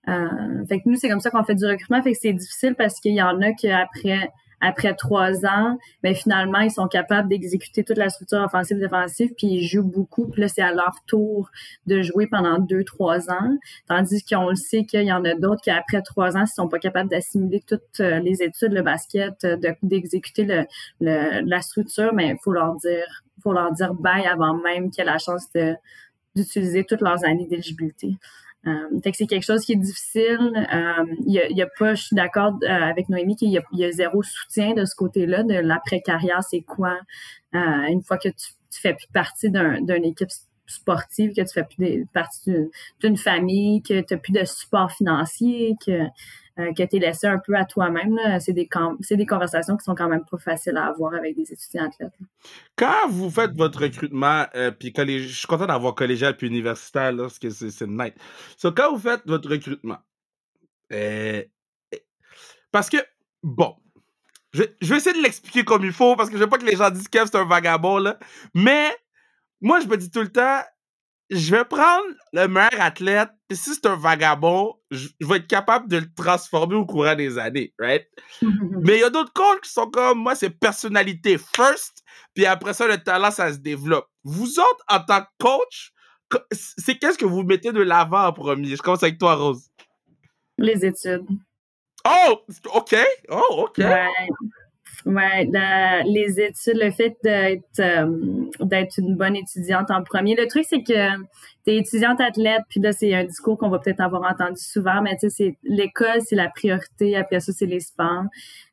Euh, fait que nous, c'est comme ça qu'on fait du recrutement. Fait que c'est difficile parce qu'il y en a qui après après trois ans, ben finalement, ils sont capables d'exécuter toute la structure offensive défensive, puis ils jouent beaucoup. Puis là, c'est à leur tour de jouer pendant deux, trois ans. Tandis qu'on le sait qu'il y en a d'autres qui, après trois ans, s'ils sont pas capables d'assimiler toutes euh, les études, le basket, euh, d'exécuter la structure, mais il faut leur dire, faut leur dire bye avant même qu'ils aient la chance d'utiliser toutes leurs années d'éligibilité. Euh, fait que c'est quelque chose qui est difficile. Euh, il y, y, a, pas, je suis d'accord euh, avec Noémie qu'il y, y, a zéro soutien de ce côté-là, de l'après-carrière, c'est quoi? Une fois que tu, tu fais plus partie d'une équipe sportive, que tu fais plus partie d'une famille, que tu n'as plus de support financier, que euh, que tu es laissé un peu à toi-même. C'est des, conversations qui sont quand même pas faciles à avoir avec des étudiants athlètes. Quand vous faites votre recrutement, euh, puis je suis content d'avoir collégial puis universitaire, là, parce que c'est nice. So, quand vous faites votre recrutement, euh, parce que, bon, je, vais essayer de l'expliquer comme il faut, parce que je veux pas que les gens disent que c'est un vagabond, là. Mais, moi, je me dis tout le temps, je vais prendre le meilleur athlète, si c'est un vagabond, je, vais être capable de le transformer au courant des années, right? Mais il y a d'autres coachs qui sont comme moi, c'est personnalité first, puis après ça, le talent, ça se développe. Vous autres, en tant que coach, c'est qu'est-ce que vous mettez de l'avant en premier? Je commence avec toi, Rose. Les études. Oh, OK. Oh, OK. Ouais, les études, le fait d'être euh, d'être une bonne étudiante en premier. Le truc, c'est que tu es étudiante athlète, puis là, c'est un discours qu'on va peut-être avoir entendu souvent, mais tu sais, c'est l'école, c'est la priorité, après ça, c'est les sports.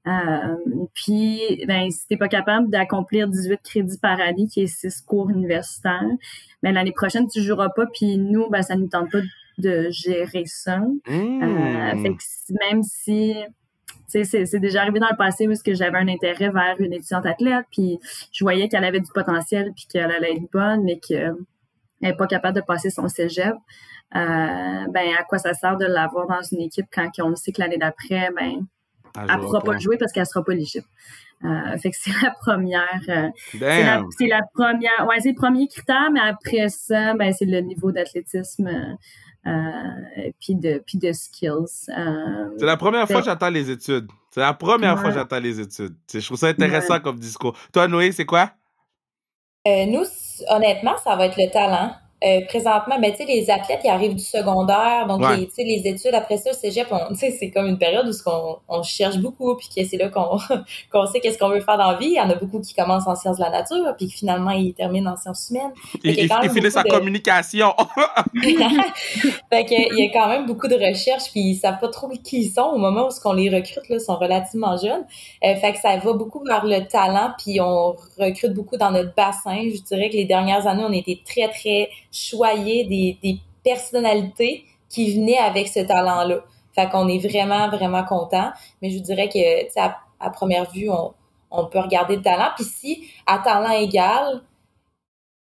Euh, puis, ben, si t'es pas capable d'accomplir 18 crédits par année, qui est 6 cours universitaires, ben, l'année prochaine, tu joueras pas, puis nous, ben, ça nous tente pas de gérer ça. Mmh. Euh, fait que même si c'est déjà arrivé dans le passé où j'avais un intérêt vers une étudiante athlète, puis je voyais qu'elle avait du potentiel, puis qu'elle allait être bonne, mais qu'elle n'est pas capable de passer son cégep. Euh, ben, à quoi ça sert de l'avoir dans une équipe quand on sait que l'année d'après, ben, elle ne pourra pas jouer parce qu'elle sera pas éligible. Euh, fait que c'est la première. Euh, c'est la, la, première. Ouais, c'est le premier critère, mais après ça, ben, c'est le niveau d'athlétisme euh, puis de, puis de skills. Euh, c'est la première fois que j'attends les études. C'est la première fois que j'attends les études. Je trouve ça intéressant comme discours. Toi, Noé, c'est quoi? Euh, nous, honnêtement, ça va être le talent. Euh, présentement, ben, tu sais, les athlètes, ils arrivent du secondaire, donc les, les études après ça, le cégep, c'est comme une période où on, on cherche beaucoup, puis que c'est là qu'on sait qu'est-ce qu'on veut faire dans la vie. Il y en a beaucoup qui commencent en sciences de la nature, puis finalement, ils terminent en sciences humaines. Ils, ils finissent en communication. fait que, il y a quand même beaucoup de recherches, puis ils savent pas trop qui ils sont au moment où ce qu'on les recrute, là, sont relativement jeunes. Euh, fait que ça va beaucoup vers le talent, puis on recrute beaucoup dans notre bassin. Je dirais que les dernières années, on était très, très choyer des, des personnalités qui venaient avec ce talent-là. Fait qu'on est vraiment, vraiment content. Mais je vous dirais que, à, à première vue, on, on peut regarder le talent. Puis si, à talent égal,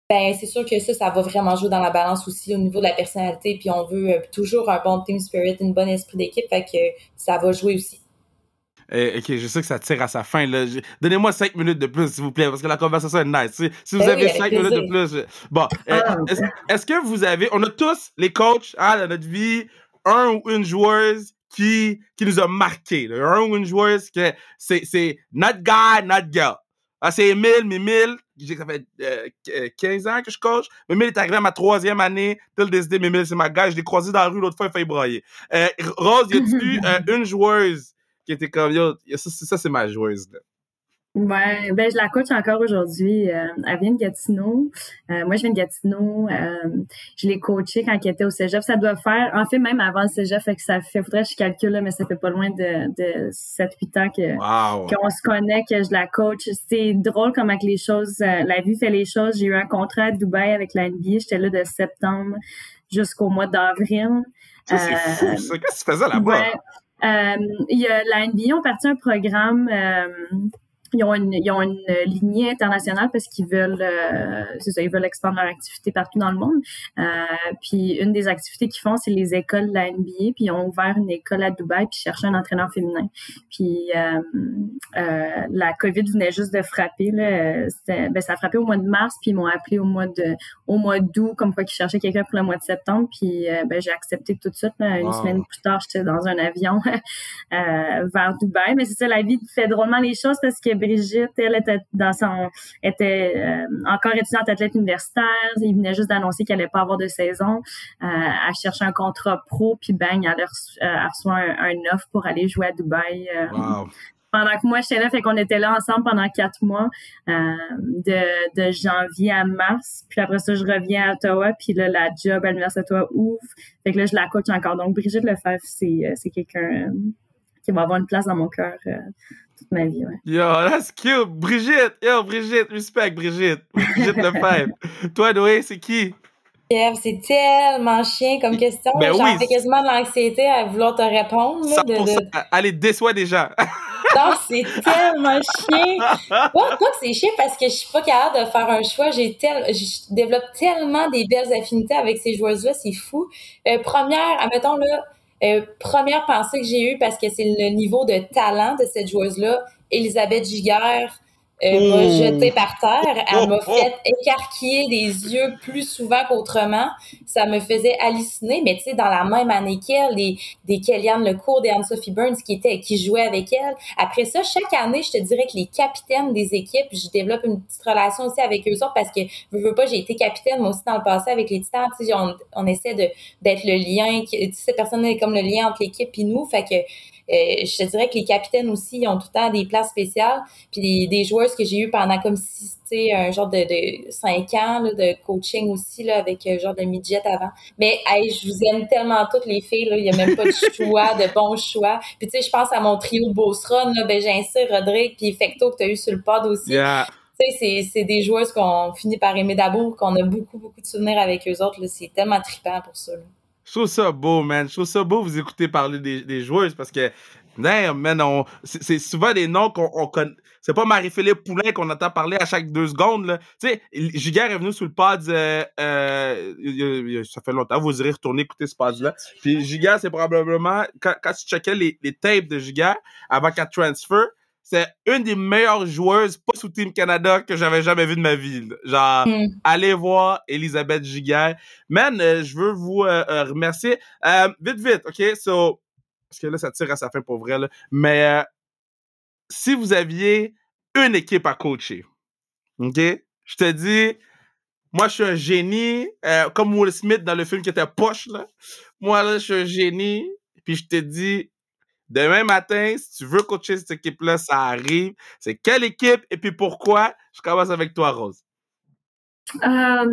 ben c'est sûr que ça, ça va vraiment jouer dans la balance aussi au niveau de la personnalité. Puis on veut euh, toujours un bon team spirit, un bon esprit d'équipe. Fait que ça va jouer aussi. Eh, ok, je sais que ça tire à sa fin. Donnez-moi cinq minutes de plus, s'il vous plaît, parce que la conversation est nice. Si, vous ben avez cinq minutes de plus. Bon, eh, ah. est-ce que vous avez. On a tous, les coachs, hein, dans notre vie, un ou une joueuse qui, qui nous a marqué. Un ou une joueuse que c'est not guy, not girl. Ah, c'est Emile, mais Emile, ça fait 15 euh, ans que je coach. Mais Emile est arrivé à ma troisième année. Tel décidé, Emile, c'est ma gars. Je l'ai croisé dans la rue l'autre fois, il failli broyer. Euh, Rose, y a-tu euh, une joueuse qui était comme, yo, ça, ça c'est ma joueuse, là. Ouais, ben je la coach encore aujourd'hui. Euh, elle vient de Gatineau. Euh, moi, je viens de Gatineau. Euh, je l'ai coachée quand elle était au cégep. Ça doit faire, en fait, même avant le cégep, fait que ça fait, faudrait que je calcule, mais ça fait pas loin de, de 7-8 ans que qu'on se connaît, que je la coach. C'est drôle comment que les choses, la vie fait les choses. J'ai eu un contrat à Dubaï avec la NBA. J'étais là de septembre jusqu'au mois d'avril. c'est fou, ça. Qu'est-ce que tu faisais là-bas? Il y a, la NBA ont parti un programme ils ont une, ils ont une lignée internationale parce qu'ils veulent, euh, c'est ça, ils veulent expandre leur activité partout dans le monde. Euh, puis une des activités qu'ils font, c'est les écoles de la NBA. Puis ils ont ouvert une école à Dubaï puis cherchaient un entraîneur féminin. Puis euh, euh, la COVID venait juste de frapper. Là. Ben, ça a frappé au mois de mars. Puis ils m'ont appelé au mois de, au mois d'août, comme quoi qu'ils cherchaient quelqu'un pour le mois de septembre. Puis ben, j'ai accepté tout de suite. Une semaine plus tard, j'étais dans un avion vers Dubaï. Mais c'est ça, la vie fait drôlement les choses parce que Brigitte, elle était dans son était euh, encore étudiante athlète universitaire. Il venait juste d'annoncer qu'elle allait pas avoir de saison. Euh, elle cherchait un contrat pro, puis bang, elle, euh, reçu un, offre pour aller jouer à Dubaï. Pendant que moi, j'étais là, fait qu'on était là ensemble pendant quatre mois, de, janvier à mars. Puis après ça, je reviens à Ottawa, puis là, la job à l'Université d'Ottawa ouvre. Fait que là, je la coach encore. Donc, Brigitte Lefebvre, c'est, c'est quelqu'un qui va avoir une place dans mon cœur toute ma vie. Ouais. Yo, that's cute. Brigitte, yo, Brigitte, respect, Brigitte. Brigitte Lefebvre. Toi, Noé, c'est qui? c'est tellement chien comme question. Ben J'en fais quasiment de l'anxiété à vouloir te répondre. Là, de, de... Allez, déçois déjà. non, c'est tellement chien. Moi, moi c'est chien parce que je suis pas capable de faire un choix. J'ai tel... Je développe tellement des belles affinités avec ces joueuses-là, c'est fou. Euh, première, admettons, là, euh, première pensée que j'ai eue, parce que c'est le niveau de talent de cette joueuse-là, Elisabeth Giguère, euh, m'a jeté par terre. Elle m'a fait écarquiller les yeux plus souvent qu'autrement. Ça me faisait halluciner, mais tu sais, dans la même année qu'elle, des, des Kellyanne Lecourt, des Anne-Sophie Burns qui étaient, qui jouaient avec elle. Après ça, chaque année, je te dirais que les capitaines des équipes, je développe une petite relation aussi avec eux autres parce que, je veux pas, j'ai été capitaine, moi aussi, dans le passé avec les Titans. Tu sais, on, on essaie de, d'être le lien, tu sais, personne n'est comme le lien entre l'équipe et nous. Fait que, je te dirais que les capitaines aussi ont tout le temps des places spéciales. Puis des, joueuses que j'ai eues pendant comme si c'était un genre de, de cinq ans de coaching aussi là, avec un genre de midget avant. Mais hey, je vous aime tellement toutes les filles. Là. Il n'y a même pas de choix, de bons choix. Puis tu sais, je pense à mon trio de Beauceron, là, ben, Rodrigue, puis Fecto que tu as eu sur le pod aussi. Tu sais, c'est des joueuses qu'on finit par aimer d'abord, qu'on a beaucoup, beaucoup de souvenirs avec eux autres. C'est tellement trippant pour ça. Là. Je trouve ça beau, man. Je trouve ça beau vous écouter parler des, des joueuses parce que, damn, man, c'est souvent des noms qu'on on connaît. C'est pas Marie-Philippe Poulain qu'on entend parler à chaque deux secondes. Tu sais, Giguère est venu sous le pod, euh, euh, ça fait longtemps, vous irez retourner écouter ce pod-là. Puis Giguère, c'est probablement, quand, tu checkais les, tapes de Giguère avant qu'elle transfer, c'est une des meilleures joueuses pas sous Team Canada que j'avais jamais vu de ma vie. Genre, hmm. allez voir Elisabeth Giguère. Man, euh, je veux vous euh, euh, remercier. vite, vite, OK? So, parce que là, ça tire à sa fin pour vrai. Là. Mais si vous aviez une équipe à coacher, OK? Je te dis, moi, je suis un génie, comme Will Smith dans le film qui était poche, là. Moi, là, je suis un génie. Puis je te dis, Demain matin, si tu veux coacher cette équipe-là, ça arrive. C'est quelle équipe et puis pourquoi? Je commence avec toi, Rose. Euh,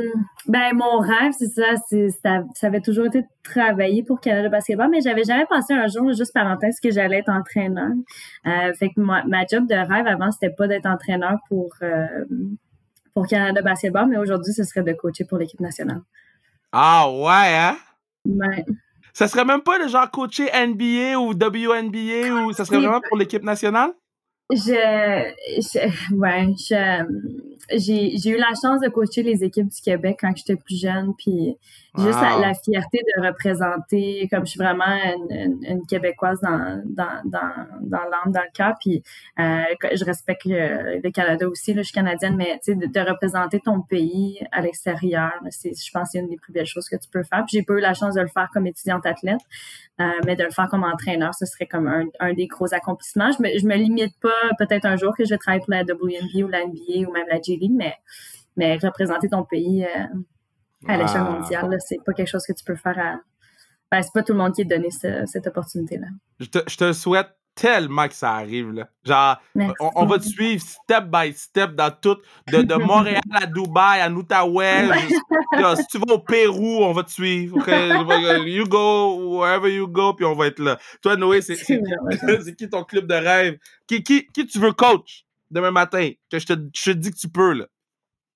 ben mon rêve c'est ça, c'est ça, ça avait toujours été de travailler pour Canada Basketball, mais j'avais jamais pensé un jour juste parenthèse que j'allais être entraîneur. Euh, fait que ma, ma job de rêve avant c'était pas d'être entraîneur pour euh, pour Canada Basketball, mais aujourd'hui ce serait de coacher pour l'équipe nationale. Ah ouais hein? Ouais. Ça serait même pas le genre coacher NBA ou WNBA ou ça serait vraiment pour l'équipe nationale? Je, j'ai, j'ai eu la chance de coacher les équipes du Québec quand j'étais plus jeune, puis juste la, fierté de représenter, comme je suis vraiment une, une, Québécoise dans, dans, dans, dans l'âme, dans le cœur, puis euh, je respecte le, Canada aussi, là, je suis canadienne, mais tu sais, de, représenter ton pays à l'extérieur, c'est, je pense que c'est une des plus belles choses que tu peux faire. Puis j'ai pas eu la chance de le faire comme étudiante athlète, euh, mais de le faire comme entraîneur, ce serait comme un, un des gros accomplissements. Je me, je me limite pas, peut-être un jour que je vais travailler pour la WNBA ou la NBA ou même la League, mais, mais représenter ton pays euh, à l'échelle mondiale, c'est pas quelque chose que tu peux faire à. Ben, c'est pas tout le monde qui est donné cette opportunité-là. Je te, je te souhaite tellement que ça arrive, là. Genre, Merci. on, on va te suivre step by step dans tout, de, de Montréal à Dubaï, à Outaouais. si tu vas au Pérou, on va te suivre. ok? You go wherever you go, puis on va être là. Toi, Noé, c'est qui ton club de rêve? Qui, qui, qui tu veux coach demain matin? Que je te, je te dis que tu peux, là.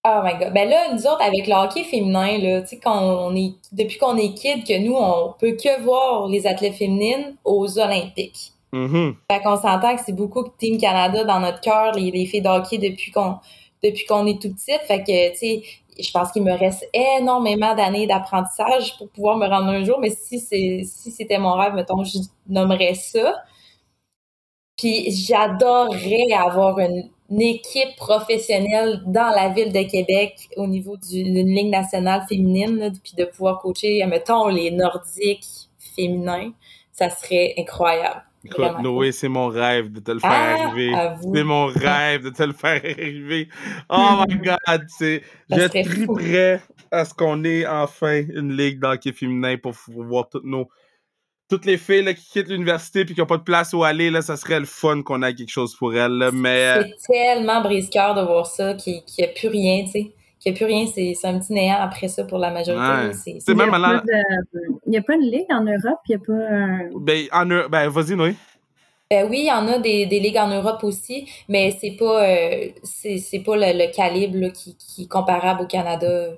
Oh my god. Ben là, nous autres, avec le hockey féminin, là, tu sais, quand on est, depuis qu'on est kid, que nous, on peut que voir les athlètes féminines aux Olympiques. Mhm. Fait qu'on s'entend que c'est beaucoup Team Canada dans notre cœur, les, les filles de hockey depuis qu'on, depuis qu'on est tout petite. Fait que, tu sais, je pense qu'il me reste énormément d'années d'apprentissage pour pouvoir me rendre un jour, mais si c'est, si c'était mon rêve, mettons, je nommerais ça. Puis j'adorerais avoir une, une équipe professionnelle dans la ville de Québec au niveau du- d'une ligue nationale féminine, là, puis de pouvoir coacher, mettons, les Nordiques féminins. Ça serait incroyable. Écoute, Noé, c'est mon rêve de te le faire Ah, arriver. C'est mon rêve de te le faire arriver. Oh my God, c'est, je serait fou. triperais à ce qu'on ait enfin une ligue d'hockey féminin pour voir toutes nos, toutes les filles là, qui quittent l'université puis qui n'ont pas de place où aller. Là, ça serait le fun qu'on ait quelque chose pour elles. là. Mais euh, C'est tellement brise-cœur de voir ça, qu'il n'y a plus rien, tu sais. Qu'il n'y a plus rien, c'est c'est un petit néant après ça pour la majorité. Ouais. C'est- C'est c'est- même il, y a allant- pas de- il y a pas une ligue en Europe, il n'y a pas un... ben, en Eu- ben, vas-y, Noé. Euh, oui, il y en a des, des ligues en Europe aussi, mais c'est pas euh, c'est c'est pas le, le calibre là, qui, qui est comparable au Canada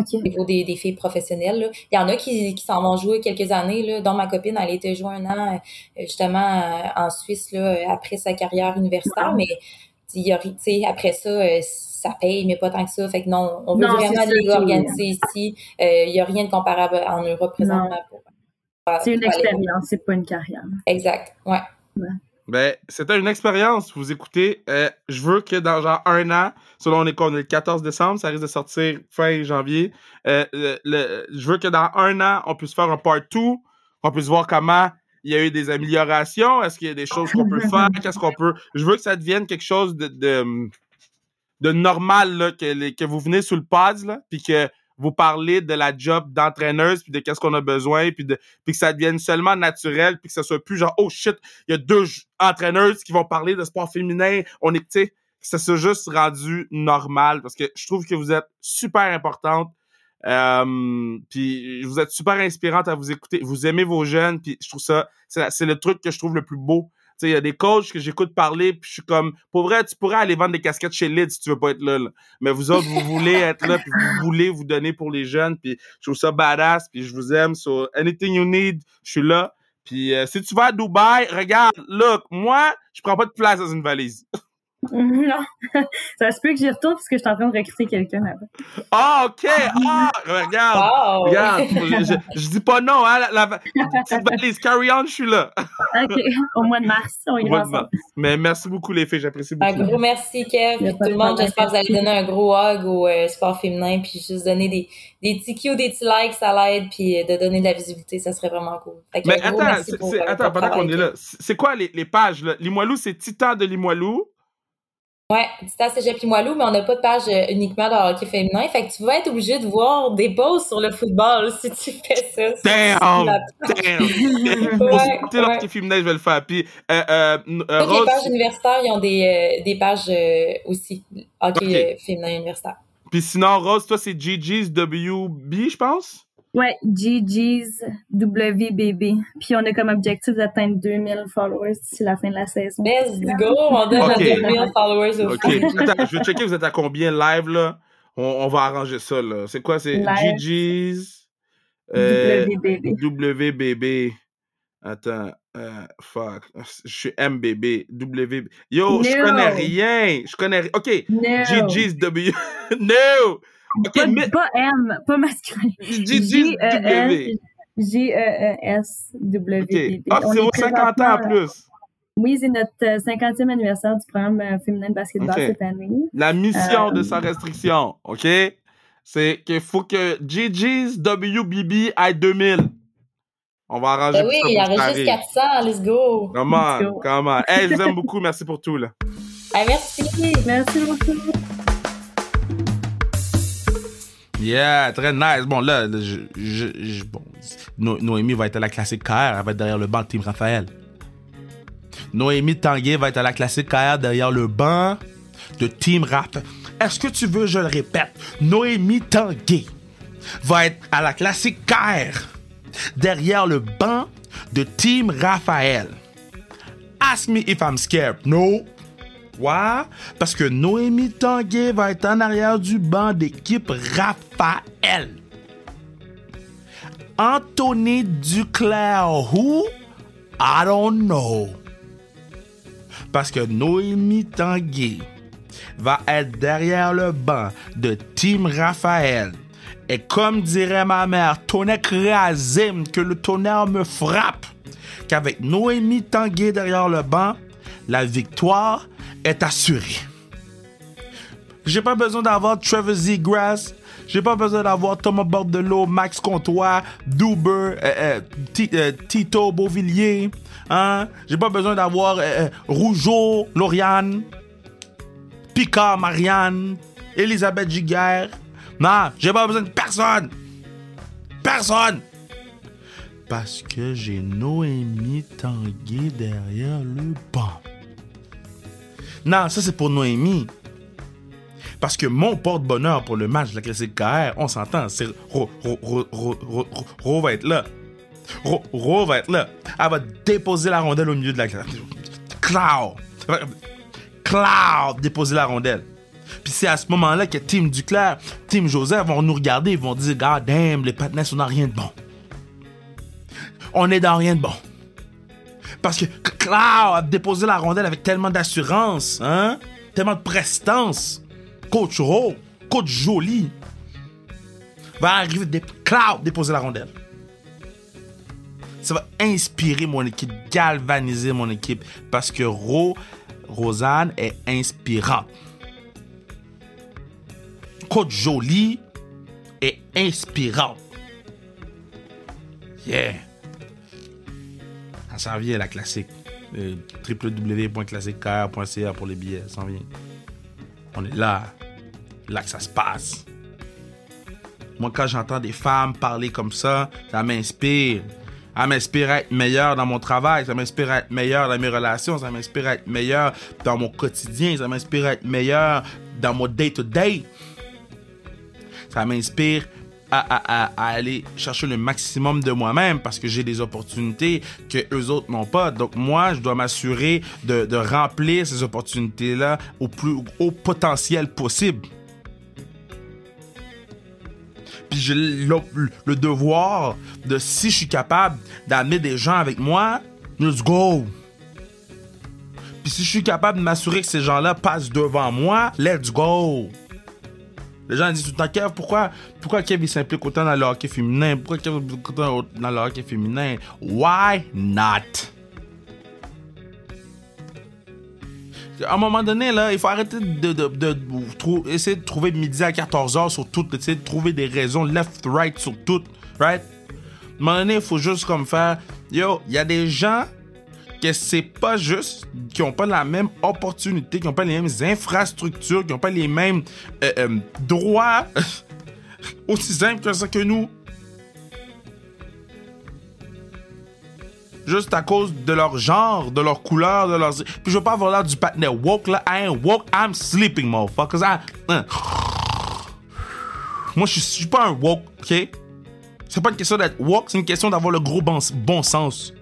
OK. au niveau des, des filles professionnelles. là. Il y en a qui, qui s'en vont jouer quelques années, là, dont ma copine, elle était jouée un an euh, justement euh, en Suisse là, après sa carrière universitaire, Wow. mais il y a, tu sais, après ça, euh, ça paye, mais pas tant que ça. Fait que non, on veut Non, vraiment des ça organisées ici. Euh, il y a rien de comparable en Europe présentement. C'est une expérience, c'est pas une carrière. Exact, ouais. Ben, c'était une expérience. Vous écoutez. Euh, je veux que dans genre un an, selon les on est le 14 décembre, ça risque de sortir fin janvier. Euh, le- je veux que dans un an, on puisse faire un part 2, qu'on puisse voir comment il y a eu des améliorations. Est-ce qu'il y a des choses qu'on peut faire? Qu'est-ce qu'on peut. Je veux que ça devienne quelque chose de, normal, que, que vous venez sous le là, puis que vous parlez de la job d'entraîneuse, puis de qu'est-ce qu'on a besoin, puis, de, puis que ça devienne seulement naturel, puis que ça soit plus genre, oh shit, il y a deux entraîneuses qui vont parler de sport féminin. On est, tu ça soit juste rendu normal parce que je trouve que vous êtes super importante. Euh, puis vous êtes super inspirante à vous écouter. Vous aimez vos jeunes, puis je trouve ça, c'est le truc que je trouve le plus beau. Il y a des coachs que j'écoute parler, puis je suis comme, pour vrai, tu pourrais aller vendre des casquettes chez Lid si tu veux pas être là, là. Mais vous autres, vous voulez être là, puis vous voulez vous donner pour les jeunes, puis je trouve ça badass, puis je vous aime. So, anything you need, je suis là. Puis euh, si tu vas à Dubaï, regarde, look, moi, je prends pas de place dans une valise. non. ça se peut que j'y retourne parce que je suis en train de recruter quelqu'un là-bas. Ah, OK! Ah, regarde! Wow! Regarde, je, je- je dis pas non, hein, la, la- la petite valise, carry on, je suis là. OK. Au mois de mars, on ira ensemble. Mais merci beaucoup, les filles, j'apprécie Un beaucoup. gros merci, Kev. Puis tout le monde, j'espère que vous allez donner un gros hug au euh, sport féminin, puis juste donner des, des petits cues, des petits likes, ça l'aide, puis euh, de donner de la visibilité, ça serait vraiment cool. Fait que Mais un attends, euh, attends, pendant qu'on est là, c'est c'est quoi les, les pages, là? Limoilou, c'est Titan de Limoilou. Ouais, c'est à Cégep Limoilou, mais on n'a pas de page euh, uniquement de hockey féminin. Fait que tu vas être obligé de voir des posts sur le football si tu fais ça. Damn! Damn! Ouais, le ouais. hockey féminin, je vais le faire. Puis, euh, euh, euh, Toutes les Rose, pages universitaires, ils ont des, des pages aussi, hockey Ok. euh, féminin universitaire. puis sinon, Rose, toi, c'est GG's WB, je pense? Ouais, GG's WBB. Puis on a comme objectif d'atteindre 2000 followers d'ici la fin de la saison. Let's go! On donne Ok. à 2000 followers au OK. Attends, je vais checker, vous êtes à combien live, là? On, on va arranger ça, là. C'est quoi? C'est. GG's euh, WBB. WBB. Attends. euh, fuck. Je suis MBB. WB. Yo, je No. connais rien. Je connais rien. OK. No. GG's W. no! Pas, mais pas M, pas masculin. GG's W. G-E-E-S-W-B-B. OK. Ah, c'est vos 50 ans en plus. Oui, c'est notre euh, 50e anniversaire du programme euh, féminin de basketball cette année. La mission Euh, de sans restriction, OK? C'est qu'il faut que GG's WBB aille 2000. On va arranger Ben oui, ça il ça enregistre arrive. 400, let's go! Come on. Hey, je vous aime beaucoup. Merci pour tout, là. Ah, merci! Merci beaucoup. Yeah, très nice. Bon, là, je, bon, No- Noémie va être à la classique KR. Elle va être derrière le banc de Team Raphaël. Noémie Tanguay va être à la classique KR derrière le banc de Team Rap. Est-ce que tu veux, je le répète, Noémie Tanguay va être à la classique KR derrière le banc de Team Raphaël? Ask me if I'm scared. No. Parce que Noémie Tanguay va être en arrière du banc d'équipe Raphaël. Anthony Duclair, who? I don't know. Parce que Noémie Tanguay va être derrière le banc de Team Raphaël. Et comme dirait ma mère, tonnerre Réazim, que le tonnerre me frappe. Qu'avec Noémie Tanguay derrière le banc, la victoire est assurée. J'ai pas besoin d'avoir Trevor Grass. J'ai pas besoin d'avoir Thomas Bordelot, Max Comtois, Duber, euh, euh, euh, Tito Beauvillier. Hein? J'ai pas besoin d'avoir Rougeau, Lauriane, Picard, Marianne, Elisabeth Giguère. Non, j'ai pas besoin de personne. Personne. Parce que j'ai Noémie Tanguay derrière le banc. Non, ça c'est pour Noémie. Parce que mon porte-bonheur pour le match de la classique KR, on s'entend, c'est Ro, va être là. Ro, va être là. Elle va déposer la rondelle au milieu de la. Cloud. Cloud déposer la rondelle. Puis c'est à ce moment-là que Team Duclair, Team Joseph vont nous regarder, ils vont dire God damn, les partenaires, on n'a rien de bon. On est dans rien de bon. Parce que Cloud a déposé la rondelle avec tellement d'assurance, hein? Tellement de prestance. Coach Ro, coach Jolie, va arriver, de Cloud déposer la rondelle. Ça va inspirer mon équipe, galvaniser mon équipe. Parce que Ro, Rosanne est inspirante. Coach Jolie est inspirante. Yeah. S'en vient, la classique. Euh, pour les billets, s'en vient. On est là. Là que ça se passe. Moi, quand j'entends des femmes parler comme ça, ça m'inspire. Ça m'inspire à être meilleur dans mon travail, ça m'inspire à être meilleur dans mes relations, ça m'inspire à être meilleur dans mon quotidien, ça m'inspire à être meilleur dans mon day-to-day. Ça m'inspire à, aller chercher le maximum de moi-même parce que j'ai des opportunités que eux autres n'ont pas. Donc moi, je dois m'assurer de, remplir ces opportunités-là au plus haut potentiel possible. Puis j'ai le, devoir de, si je suis capable d'amener des gens avec moi, let's go. Puis si je suis capable de m'assurer que ces gens-là passent devant moi, let's go. Les gens disent tout le temps, pourquoi, pourquoi Kev s'implique autant dans le hockey féminin? Pourquoi Kev s'implique autant dans le hockey féminin? Why not? À un moment donné, là, il faut arrêter de, de, de, essayer de trouver midi à 14h sur tout, essayer de trouver des raisons left, right sur tout, right? À un moment donné, il faut juste comme faire, yo, il y a des gens que c'est pas juste, qui n'ont pas la même opportunité, qui n'ont pas les mêmes infrastructures, qui n'ont pas les mêmes euh, euh, droits aussi simples que ça que nous. Juste à cause de leur genre, de leur couleur, de leurs. Puis je veux pas avoir l'air du partenaire woke là. I ain't woke, I'm sleeping, motherfuckers. I... Hein. Moi, je suis pas un woke, ok? C'est pas une question d'être woke, c'est une question d'avoir le gros bon sens.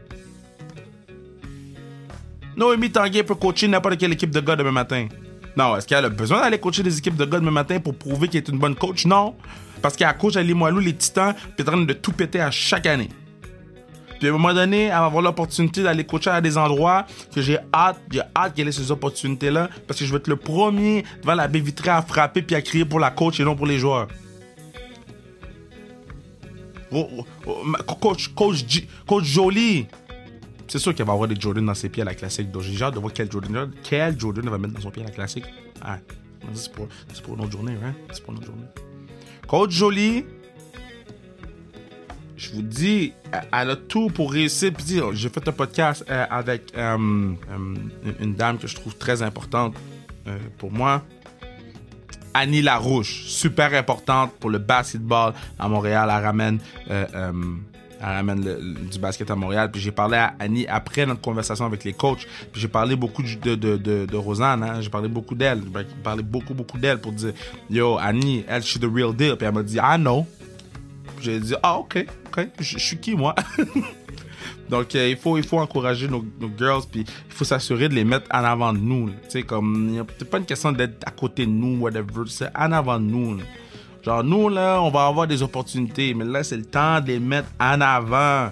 Noémie Tanguay peut coacher n'importe quelle équipe de gars demain matin. Non, est-ce qu'elle a besoin d'aller coacher des équipes de gars demain matin pour prouver qu'elle est une bonne coach? Non. Parce qu'elle coach à Limoilou, les Titans, puis elle est en train de tout péter à chaque année. Puis à un moment donné, elle va avoir l'opportunité d'aller coacher à des endroits que j'ai hâte, j'ai hâte qu'elle ait ces opportunités-là, parce que je veux être le premier devant la baie vitrée à frapper puis à crier pour la coach et non pour les joueurs. Oh, oh, oh, coach, coach Jolie, c'est sûr qu'il va avoir des Jordan dans ses pieds à la classique. Donc j'ai hâte de voir quel Jordan, quel Jordan va mettre dans son pied à la classique. Ah, c'est pour, une autre journée, hein? C'est pour une autre journée. Coach Jolie, je vous dis, elle a tout pour réussir. J'ai fait un podcast euh, avec euh, euh, une dame que je trouve très importante pour moi. Annie Larouche, super importante pour le basketball à Montréal. Elle ramène Elle ramène le- du basket à Montréal. Puis j'ai parlé à Annie après notre conversation avec les coachs. Puis j'ai parlé beaucoup de, de, de, Rosanne. Hein? J'ai parlé beaucoup d'elle. J'ai parlé beaucoup, beaucoup d'elle pour dire Yo, Annie, elle, she's the real deal. Puis elle m'a dit know. Puis J'ai dit Ah, ok, ok. Je je suis qui, moi? Donc, euh, il, faut, il faut encourager nos, girls, puis il faut s'assurer de les mettre en avant de nous. Tu sais, comme, c'est pas une question d'être à côté de nous, whatever, c'est en avant de nous. Genre, nous, là, on va avoir des opportunités, mais là, c'est le temps de les mettre en avant.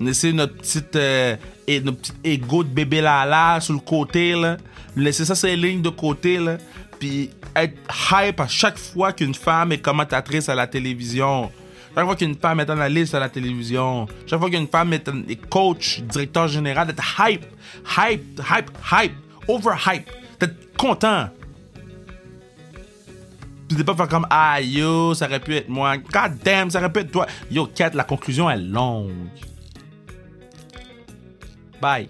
Laisser notre petite, euh, et ego de bébé là sur le côté, là. Laisser ça les lignes de côté, là. Puis être hype à chaque fois qu'une femme est commentatrice à la télévision. Chaque fois qu'une femme est analyste à la télévision. Chaque fois qu'une femme est, est coach, directeur général, d'être hype. Hype, hype, hype. Overhype. D'être content. De pas faire comme Ah yo, ça aurait pu être moi. God damn, ça aurait pu être toi. Yo, Kat, la conclusion est longue. Bye.